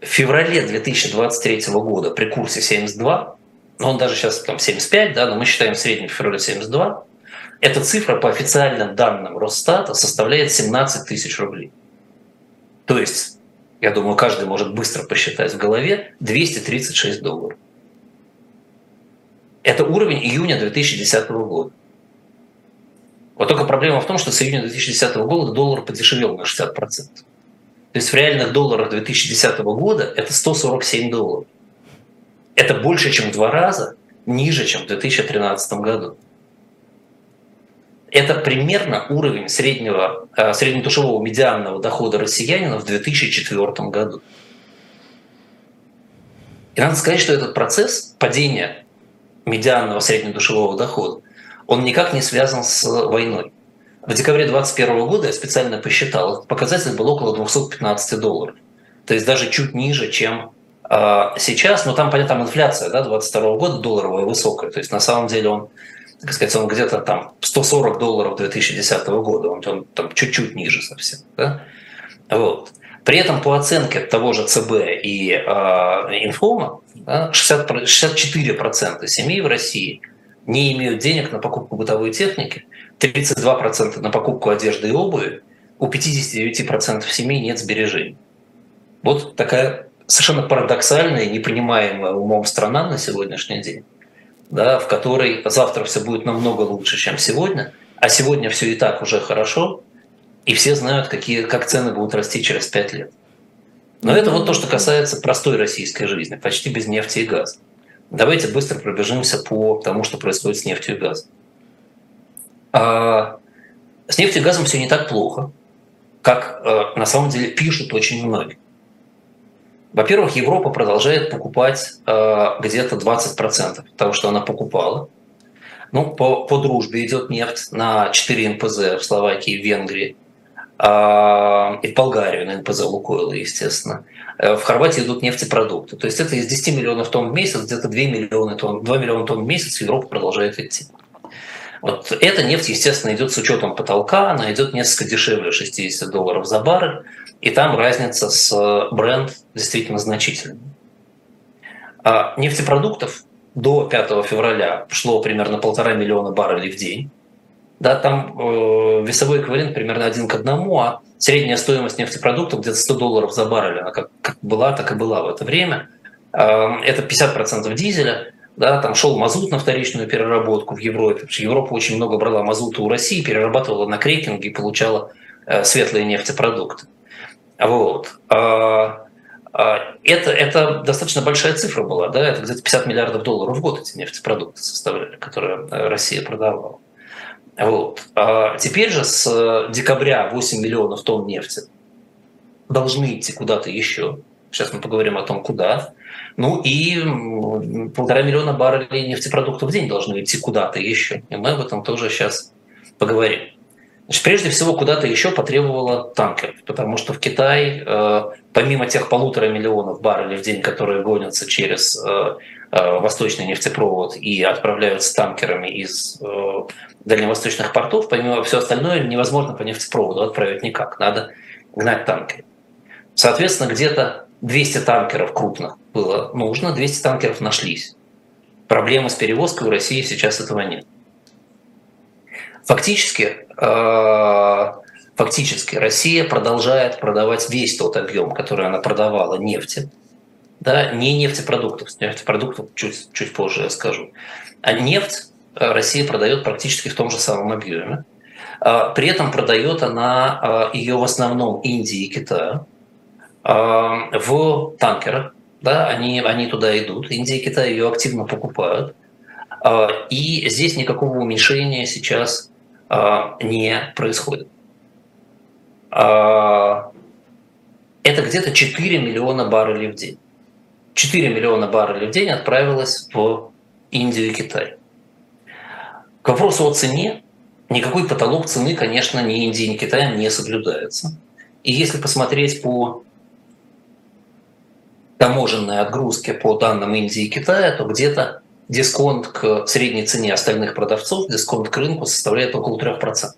В феврале 2023 года при курсе 72, но он даже сейчас там 75, да, но мы считаем средний в феврале 72, эта цифра по официальным данным Росстата составляет 17 тысяч рублей. То есть, я думаю, каждый может быстро посчитать в голове 236 долларов. Это уровень июня 2010 года. Вот только проблема в том, что с июня 2010 года доллар подешевел на 60%. То есть в реальных долларах 2010 года это 147 долларов. Это больше, чем в два раза ниже, чем в 2013 году. Это примерно уровень среднего, э, среднедушевого медианного дохода россиянина в 2004 году. И надо сказать, что этот процесс падения медианного среднедушевого дохода, он никак не связан с войной. В декабре 2021 года я специально посчитал, показатель был около 215 долларов. То есть даже чуть ниже, чем э, сейчас. Но там, понятно, там инфляция да, 2022 года долларовая высокая. То есть на самом деле он, так сказать, он где-то там 140 долларов 2010 года. Он, он там чуть-чуть ниже совсем. Да? Вот. При этом по оценке того же ЦБ и э, Инфома да, 60, 64% семей в России не имеют денег на покупку бытовой техники – 32% на покупку одежды и обуви, у 59% семей нет сбережений. Вот такая совершенно парадоксальная, непринимаемая умом страна на сегодняшний день, да, в которой завтра все будет намного лучше, чем сегодня, а сегодня все и так уже хорошо, и все знают, какие, как цены будут расти через 5 лет. Но это вот то, что касается простой российской жизни, почти без нефти и газа. Давайте быстро пробежимся по тому, что происходит с нефтью и газом. А, с нефтью и газом все не так плохо, как э, на самом деле пишут очень многие. Во-первых, Европа продолжает покупать э, где-то 20% того, что она покупала. Ну, по, по дружбе идет нефть на 4 НПЗ в Словакии, в Венгрии, э, и в Болгарию на НПЗ Лукойла, естественно. Э, в Хорватии идут нефтепродукты. То есть это из 10 миллионов тонн в месяц, где-то 2 миллиона тонн, 2 миллиона тонн в месяц Европа продолжает идти. Вот эта нефть, естественно, идет с учетом потолка, она идет несколько дешевле 60 долларов за баррель, и там разница с э, бренд действительно значительная. А нефтепродуктов до 5 февраля шло примерно полтора миллиона баррелей в день. Да, там э, весовой эквивалент примерно один к одному, а средняя стоимость нефтепродуктов где-то 100 долларов за баррель, она как, как была, так и была в это время. Э, это 50% дизеля, да, там шел мазут на вторичную переработку в Европе, Европа очень много брала мазута у России, перерабатывала на крекинге и получала э, светлые нефтепродукты. Вот. А, а, это, это достаточно большая цифра была, да, это где-то 50 миллиардов долларов в год эти нефтепродукты составляли, которые э, Россия продавала. Вот. А теперь же с декабря 8 миллионов тонн нефти должны идти куда-то еще. Сейчас мы поговорим о том, куда. Ну и полтора миллиона баррелей нефтепродуктов в день должны идти куда-то еще. И мы об этом тоже сейчас поговорим. Значит, прежде всего, куда-то еще потребовало танкеров, потому что в Китай, э, помимо тех полутора миллионов баррелей в день, которые гонятся через э, э, восточный нефтепровод и отправляются танкерами из дальневосточных портов, помимо всего остальное невозможно по нефтепроводу отправить никак, надо гнать танкеры. Соответственно, где-то 200 танкеров крупных было нужно, 200 танкеров нашлись. Проблемы с перевозкой у России сейчас этого нет. Фактически, э, фактически Россия продолжает продавать весь тот объем, который она продавала нефти, да, не нефтепродуктов, нефтепродуктов чуть, чуть позже я скажу, а нефть Россия продает практически в том же самом объеме. А при этом продает она ее в основном Индии и Китаю в танкерах. Да, они, они туда идут. Индия и Китай ее активно покупают. И здесь никакого уменьшения сейчас а, не происходит. А, это где-то 4 миллиона баррелей в день. 4 миллиона баррелей в день отправилось в Индию и Китай. К вопросу о цене, никакой потолок цены, конечно, ни Индии, ни Китаем не соблюдается. И если посмотреть по таможенной отгрузке по данным Индии и Китая, то где-то дисконт к средней цене остальных продавцов, дисконт к рынку составляет около 3%.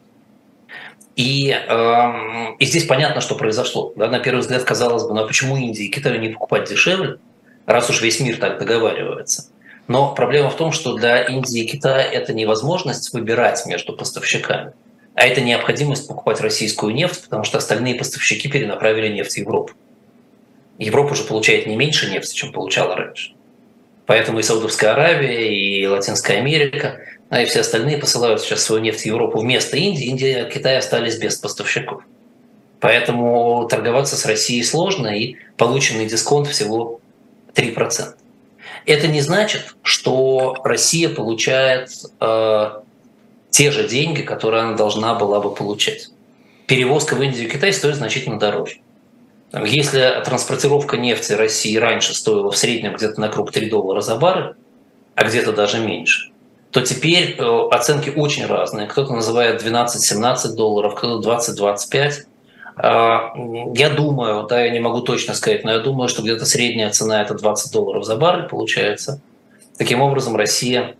И, э, и здесь понятно, что произошло. Да? На первый взгляд казалось бы, ну а почему Индии и Китаю не покупать дешевле, раз уж весь мир так договаривается. Но проблема в том, что для Индии и Китая это невозможность выбирать между поставщиками, а это необходимость покупать российскую нефть, потому что остальные поставщики перенаправили нефть в Европу. Европа уже получает не меньше нефти, чем получала раньше. Поэтому и Саудовская Аравия, и Латинская Америка, а и все остальные посылают сейчас свою нефть в Европу вместо Индии. Индия и Китай остались без поставщиков. Поэтому торговаться с Россией сложно, и полученный дисконт всего 3%. Это не значит, что Россия получает э, те же деньги, которые она должна была бы получать. Перевозка в Индию и Китай стоит значительно дороже. Если транспортировка нефти России раньше стоила в среднем где-то на круг 3 доллара за баррель, а где-то даже меньше, то теперь э, оценки очень разные. Кто-то называет 12-17 долларов, кто-то 20-25. А, я думаю, да, я не могу точно сказать, но я думаю, что где-то средняя цена это 20 долларов за баррель получается. Таким образом, Россия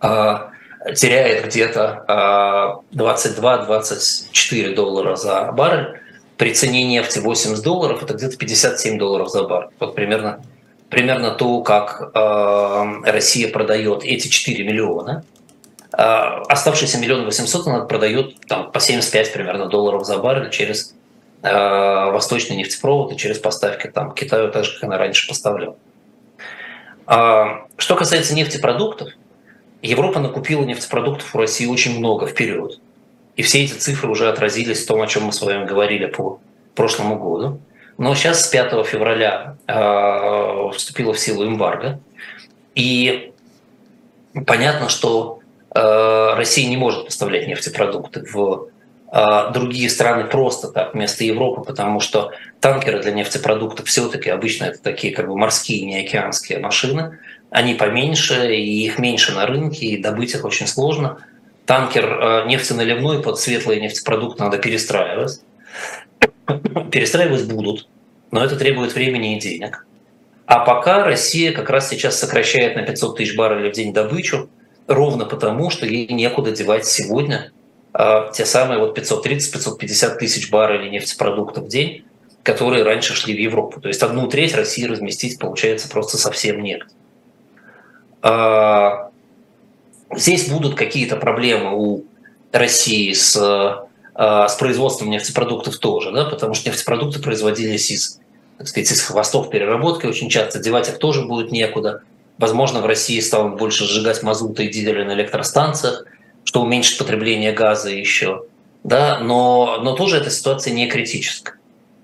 а, теряет где-то 22-24 а, доллара за баррель при цене нефти 80 долларов, это где-то 57 долларов за бар. Вот примерно, примерно то, как э, Россия продает эти 4 миллиона. Э, оставшиеся миллион восемьсот она продает там, по 75 примерно долларов за баррель через э, восточный нефтепровод и через поставки там, Китаю, так же, как она раньше поставляла. Э, что касается нефтепродуктов, Европа накупила нефтепродуктов у России очень много вперед. И все эти цифры уже отразились в том, о чем мы с вами говорили по прошлому году. Но сейчас с 5 февраля э, вступила в силу эмбарго. И понятно, что э, Россия не может поставлять нефтепродукты в э, другие страны просто так, вместо Европы, потому что танкеры для нефтепродуктов все-таки обычно это такие как бы морские, не океанские машины. Они поменьше, и их меньше на рынке, и добыть их очень сложно – танкер э, нефтеналивной под светлые нефтепродукты надо перестраивать. Перестраивать будут, но это требует времени и денег. А пока Россия как раз сейчас сокращает на 500 тысяч баррелей в день добычу, ровно потому, что ей некуда девать сегодня э, те самые вот 530-550 тысяч баррелей нефтепродуктов в день, которые раньше шли в Европу. То есть одну треть России разместить получается просто совсем негде. А, Здесь будут какие-то проблемы у России с, э, с производством нефтепродуктов тоже, да, потому что нефтепродукты производились из, так сказать, из хвостов переработки очень часто, девать их тоже будет некуда. Возможно, в России станут больше сжигать мазута и дизеля на электростанциях, что уменьшит потребление газа еще. Да, но, но тоже эта ситуация не критическая.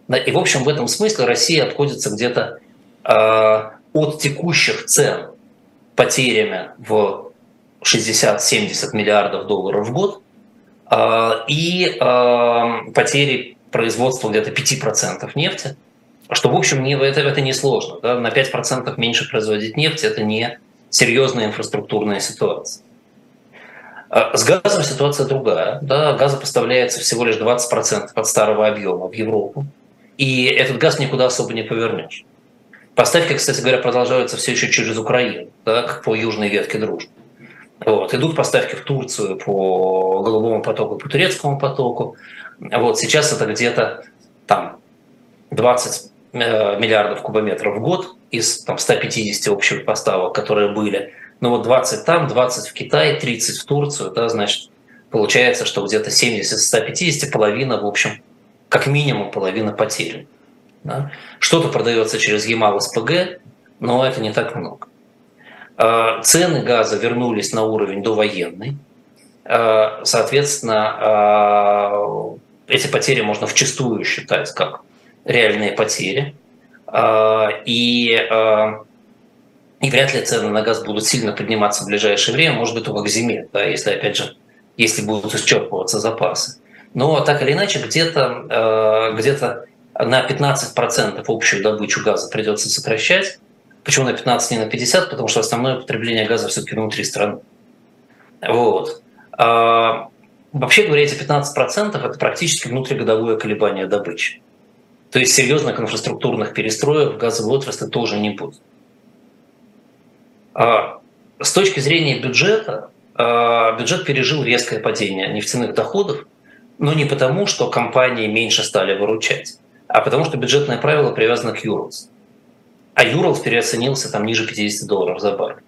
И, в общем, в этом смысле Россия отходится где-то э, от текущих цен потерями в 60-70 миллиардов долларов в год, а, и а, потери производства где-то 5% нефти, что, в общем, не, это, это не сложно. Да? На 5% меньше производить нефть – это не серьезная инфраструктурная ситуация. А с газом ситуация другая. Да, газа поставляется всего лишь 20% от старого объема в Европу. И этот газ никуда особо не повернешь. Поставки, кстати говоря, продолжаются все еще через Украину, да, по южной ветке дружбы. Вот. Идут поставки в Турцию по голубому потоку, по турецкому потоку. Вот. Сейчас это где-то там 20 э, миллиардов кубометров в год из там, 150 общих поставок, которые были. Ну вот 20 там, 20 в Китай, 30 в Турцию, да, значит, получается, что где-то 70-150, половина, в общем, как минимум половина потерян. Да? Что-то продается через Ямал СПГ, но это не так много. А, цены газа вернулись на уровень довоенный. А, соответственно, а, эти потери можно вчастую считать как реальные потери. И, и вряд ли цены на газ будут сильно подниматься в ближайшее время, может быть, только к зиме, да, если, опять же, если будут исчерпываться запасы. Но так или иначе, где-то где на 15% общую добычу газа придется сокращать. Почему на 15, не на 50? Потому что основное потребление газа все-таки внутри страны. Вот. А, вообще говоря, эти 15% это практически внутригодовое колебание добычи. То есть серьезных инфраструктурных перестроек в газовой отрасли тоже не будет. А, с точки зрения бюджета, а, бюджет пережил резкое падение нефтяных доходов, но не потому, что компании меньше стали выручать а потому что бюджетное правило привязано к Юрлс. А Юрлс переоценился там ниже 50 долларов за баррель.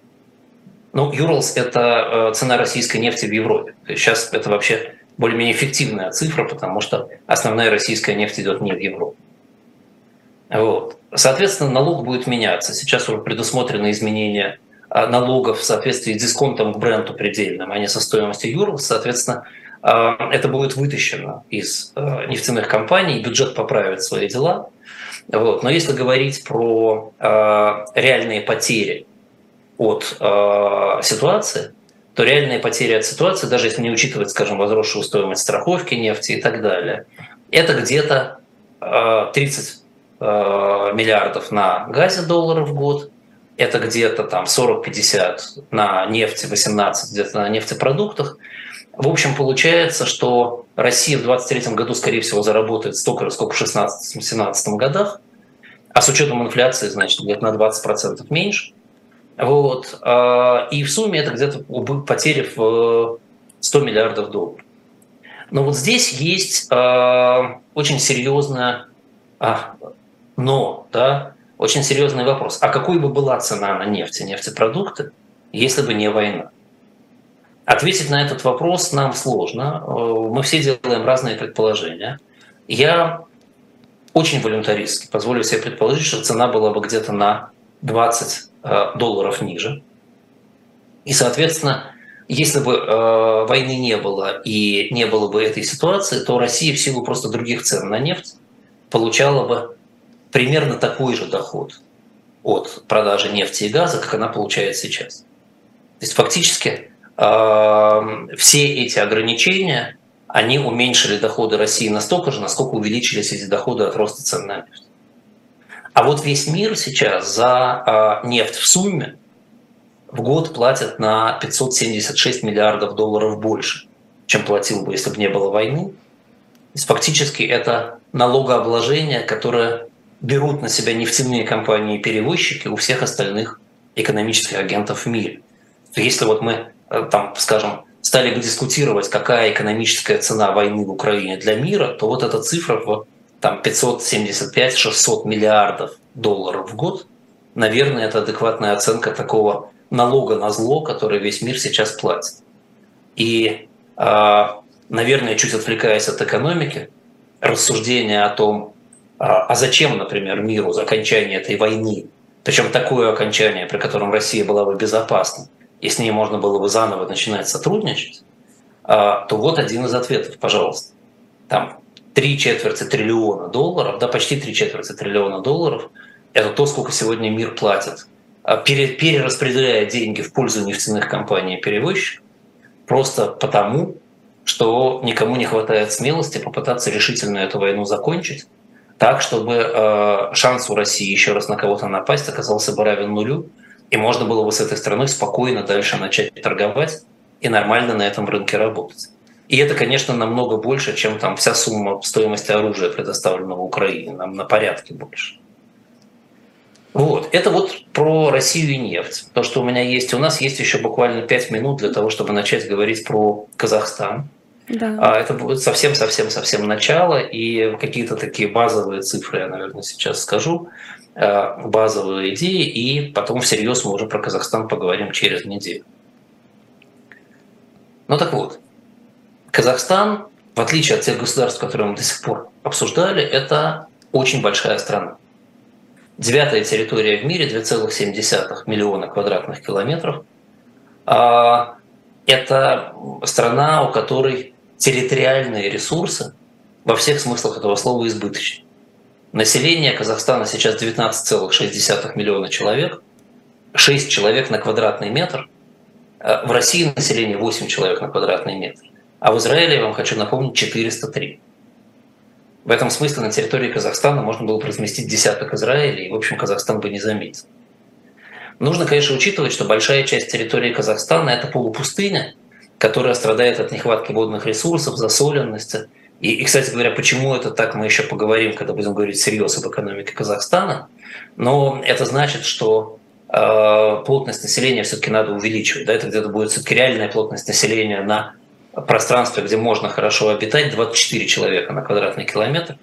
Ну, Юрлс – это э, цена российской нефти в Европе. Сейчас это вообще более-менее эффективная цифра, потому что основная российская нефть идет не в Европу. Вот. Соответственно, налог будет меняться. Сейчас уже предусмотрены изменения а, налогов в соответствии с дисконтом к бренду предельным, а не со стоимостью Юрлс. Соответственно, а, это будет вытащено из э, нефтяных компаний, бюджет поправит свои дела. Вот. Но если говорить про э, реальные потери от э, ситуации, то реальные потери от ситуации, даже если не учитывать, скажем, возросшую стоимость страховки нефти и так далее, это где-то 30 миллиардов на газе долларов в год, это где-то там 40-50 на нефти, 18 где-то на нефтепродуктах, в общем, получается, что Россия в 2023 году, скорее всего, заработает столько же, сколько в 2016-2017 годах, а с учетом инфляции, значит, где-то на 20% меньше. Вот. А, и в сумме это где-то потери в 100 миллиардов долларов. Но вот здесь есть а, очень серьезное а, но, да, очень серьезный вопрос. А какой бы была цена на нефть и нефтепродукты, если бы не война? Ответить на этот вопрос нам сложно. Э, мы все делаем разные предположения. Я очень волюнтаристски позволю себе предположить, что цена была бы где-то на 20 э, долларов ниже. И, соответственно, если бы э, войны не было и не было бы этой ситуации, то Россия в силу просто других цен на нефть получала бы примерно такой же доход от продажи нефти и газа, как она получает сейчас. То есть фактически все эти ограничения, они уменьшили доходы России настолько же, насколько увеличились эти доходы от роста цен на нефть. А вот весь мир сейчас за а, нефть в сумме в год платит на 576 миллиардов долларов больше, чем платил бы, если бы не было войны. Есть фактически это налогообложение, которое берут на себя нефтяные компании-перевозчики у всех остальных экономических агентов в мире. Если вот мы Э, там, скажем, стали бы дискутировать, какая экономическая цена войны в Украине для мира, то вот эта цифра в там, 575-600 миллиардов долларов в год, наверное, это адекватная оценка такого налога на зло, который весь мир сейчас платит. И, а, наверное, чуть отвлекаясь от экономики, рассуждение о том, а, а зачем, например, миру окончание этой войны, причем такое окончание, при котором Россия была бы безопасна, и с ней можно было бы заново начинать сотрудничать, а, то вот один из ответов, пожалуйста. Там три четверти триллиона долларов, да, почти три четверти триллиона долларов – это то, сколько сегодня мир платит, а, перераспределяя деньги в пользу нефтяных компаний и перевозчиков, просто потому, что никому не хватает смелости попытаться решительно эту войну закончить, так, чтобы э, шанс у России еще раз на кого-то напасть оказался бы равен нулю, и можно было бы с этой страной спокойно дальше начать торговать, и нормально на этом рынке работать. И это, конечно, намного больше, чем там вся сумма стоимости оружия, предоставленного Украине, нам на порядке больше. Вот. Это вот про Россию и нефть. То, что у меня есть. У нас есть еще буквально 5 минут для того, чтобы начать говорить про Казахстан. Да. А это будет совсем-совсем-совсем начало, и какие-то такие базовые цифры я, наверное, сейчас скажу, базовые идеи, и потом всерьез мы уже про Казахстан поговорим через неделю. Ну так вот, Казахстан, в отличие от тех государств, которые мы до сих пор обсуждали, это очень большая страна. Девятая территория в мире, 2,7 миллиона квадратных километров. А, это страна, у которой территориальные ресурсы во всех смыслах этого слова избыточны. Население Казахстана сейчас 19,6 миллиона человек, 6 человек на квадратный метр. А, в России население 8 человек на квадратный метр. А в Израиле, я вам хочу напомнить, 403. В этом смысле на территории Казахстана можно было бы разместить десяток Израиля, и, в общем, Казахстан бы не заметил. Нужно, конечно, учитывать, что большая часть территории Казахстана – это полупустыня, которая страдает от нехватки водных ресурсов, засоленности. И, и, кстати говоря, почему это так, мы еще поговорим, когда будем говорить всерьез об экономике Казахстана. Но это значит, что э, плотность населения все-таки надо увеличивать. Да? Это где-то будет все-таки реальная плотность населения на пространстве, где можно хорошо обитать, 24 человека на квадратный километр,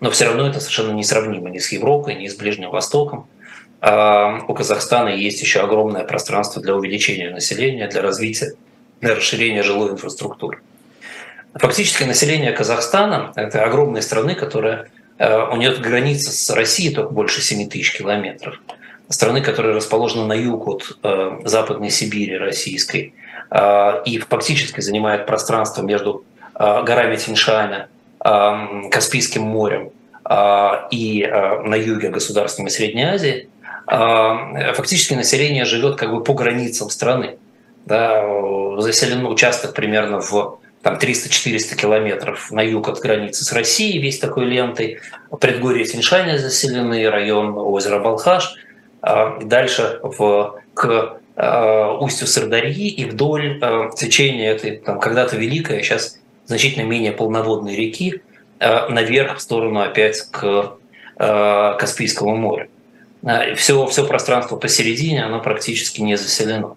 но все равно это совершенно несравнимо ни с Европой, ни с Ближним Востоком. А у Казахстана есть еще огромное пространство для увеличения населения, для развития, для расширения жилой инфраструктуры. Фактически население Казахстана – это огромная страны, которая э, у нее граница с Россией только больше 7 тысяч километров. Страны, которая расположена на юг от э, Западной Сибири российской – Э, и фактически занимает пространство между э, горами Тиньшаня, э, Каспийским морем и на юге государствами Средней Азии, фактически население живет как бы по границам страны. Да, заселен участок примерно в там 300-400 километров на юг от границы с Россией, весь такой лентой. Предгорье Тиньшаня заселены, район озера Балхаш. Дальше в, к Э, устью Сырдарьи и вдоль э, течения этой там, когда-то великой, а сейчас значительно менее полноводной реки наверх в сторону опять к Каспийскому морю. Все, все пространство посередине, оно практически не заселено.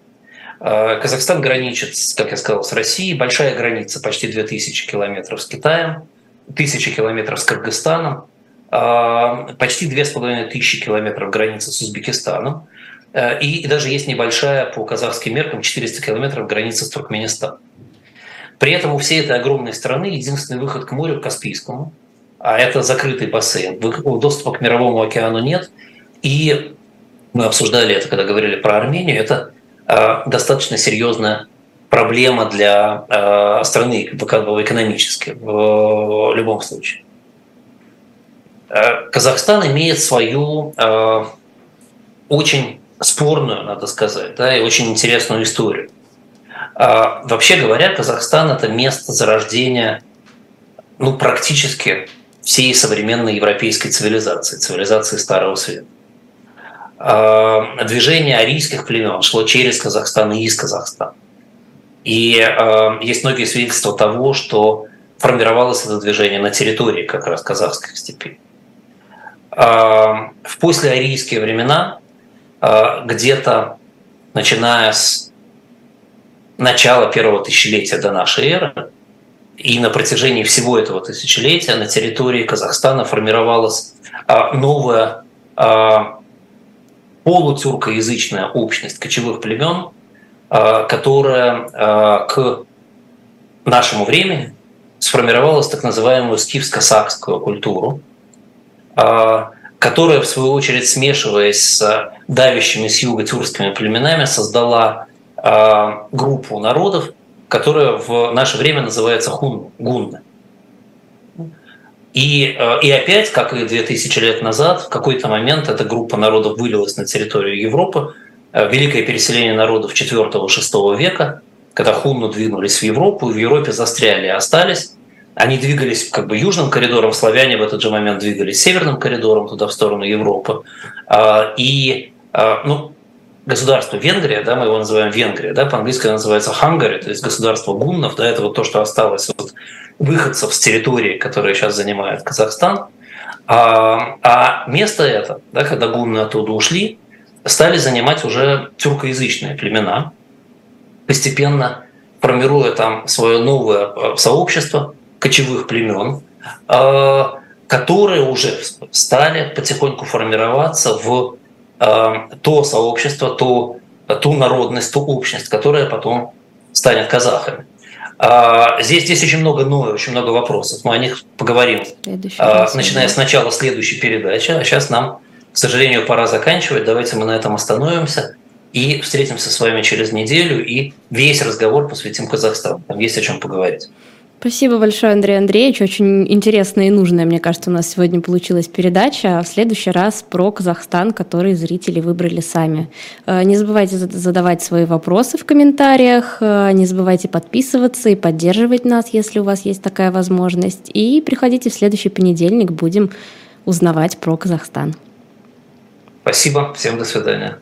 Казахстан граничит, как я сказал, с Россией. Большая граница, почти 2000 километров с Китаем, 1000 километров с Кыргызстаном, почти 2500 километров границы с Узбекистаном. Э, и даже есть небольшая по казахским меркам 400 километров граница с Туркменистаном. При этом у всей этой огромной страны единственный выход к морю Каспийскому, а это закрытый бассейн, доступа к мировому океану нет. И мы обсуждали это, когда говорили про Армению, это достаточно серьезная проблема для э, страны экономически в любом случае. Казахстан имеет свою очень спорную, надо сказать, да, и очень интересную историю. Вообще говоря, Казахстан – это место зарождения ну, практически всей современной европейской цивилизации, цивилизации Старого Света. А, движение арийских племен шло через Казахстан и из Казахстана. И а, есть многие свидетельства того, что формировалось это движение на территории как раз казахских степей. А, в послеарийские времена Э, где-то начиная с начала первого тысячелетия до нашей эры, и на протяжении всего этого тысячелетия на территории Казахстана формировалась э, новая э, полутюркоязычная общность кочевых племен, которая к нашему времени сформировалась так называемую скифско-сакскую культуру, которая, в свою очередь, смешиваясь с давящими с юга тюркскими племенами, создала э, группу народов, которая в наше время называется хун, гунны. И, э, и опять, как и 2000 лет назад, в какой-то момент эта группа народов вылилась на территорию Европы. Э, великое переселение народов 4-6 века, когда хунну двинулись в Европу, в Европе застряли и остались. Они двигались как бы южным коридором, славяне в этот же момент двигались северным коридором туда в сторону Европы. А, и а, ну, государство Венгрия, да, мы его называем Венгрия, да, по-английски называется Хангари, то есть государство гуннов, да, это вот то, что осталось от выходцев с территории, которые сейчас занимает Казахстан. А, а место это, да, когда гунны оттуда ушли, стали занимать уже тюркоязычные племена, постепенно формируя там свое новое э, сообщество кочевых племен, э, которые уже стали потихоньку формироваться в то сообщество, то, ту народность, ту общность, которая потом станет казахами. А, здесь, здесь очень много новых, очень много вопросов. Мы о них поговорим, начиная с начала следующей передачи. А сейчас нам, к сожалению, пора заканчивать. Давайте мы на этом остановимся и встретимся с вами через неделю и весь разговор посвятим Казахстану. Там есть о чем поговорить.
Спасибо большое, Андрей Андреевич. Очень интересная и нужная, мне кажется, у нас сегодня получилась передача. А в следующий раз про Казахстан, который зрители выбрали сами. Э, не забывайте задавать свои вопросы в комментариях, э, не забывайте подписываться и поддерживать нас, если у вас есть такая возможность. И приходите в следующий понедельник, будем узнавать про Казахстан.
Спасибо, всем до свидания.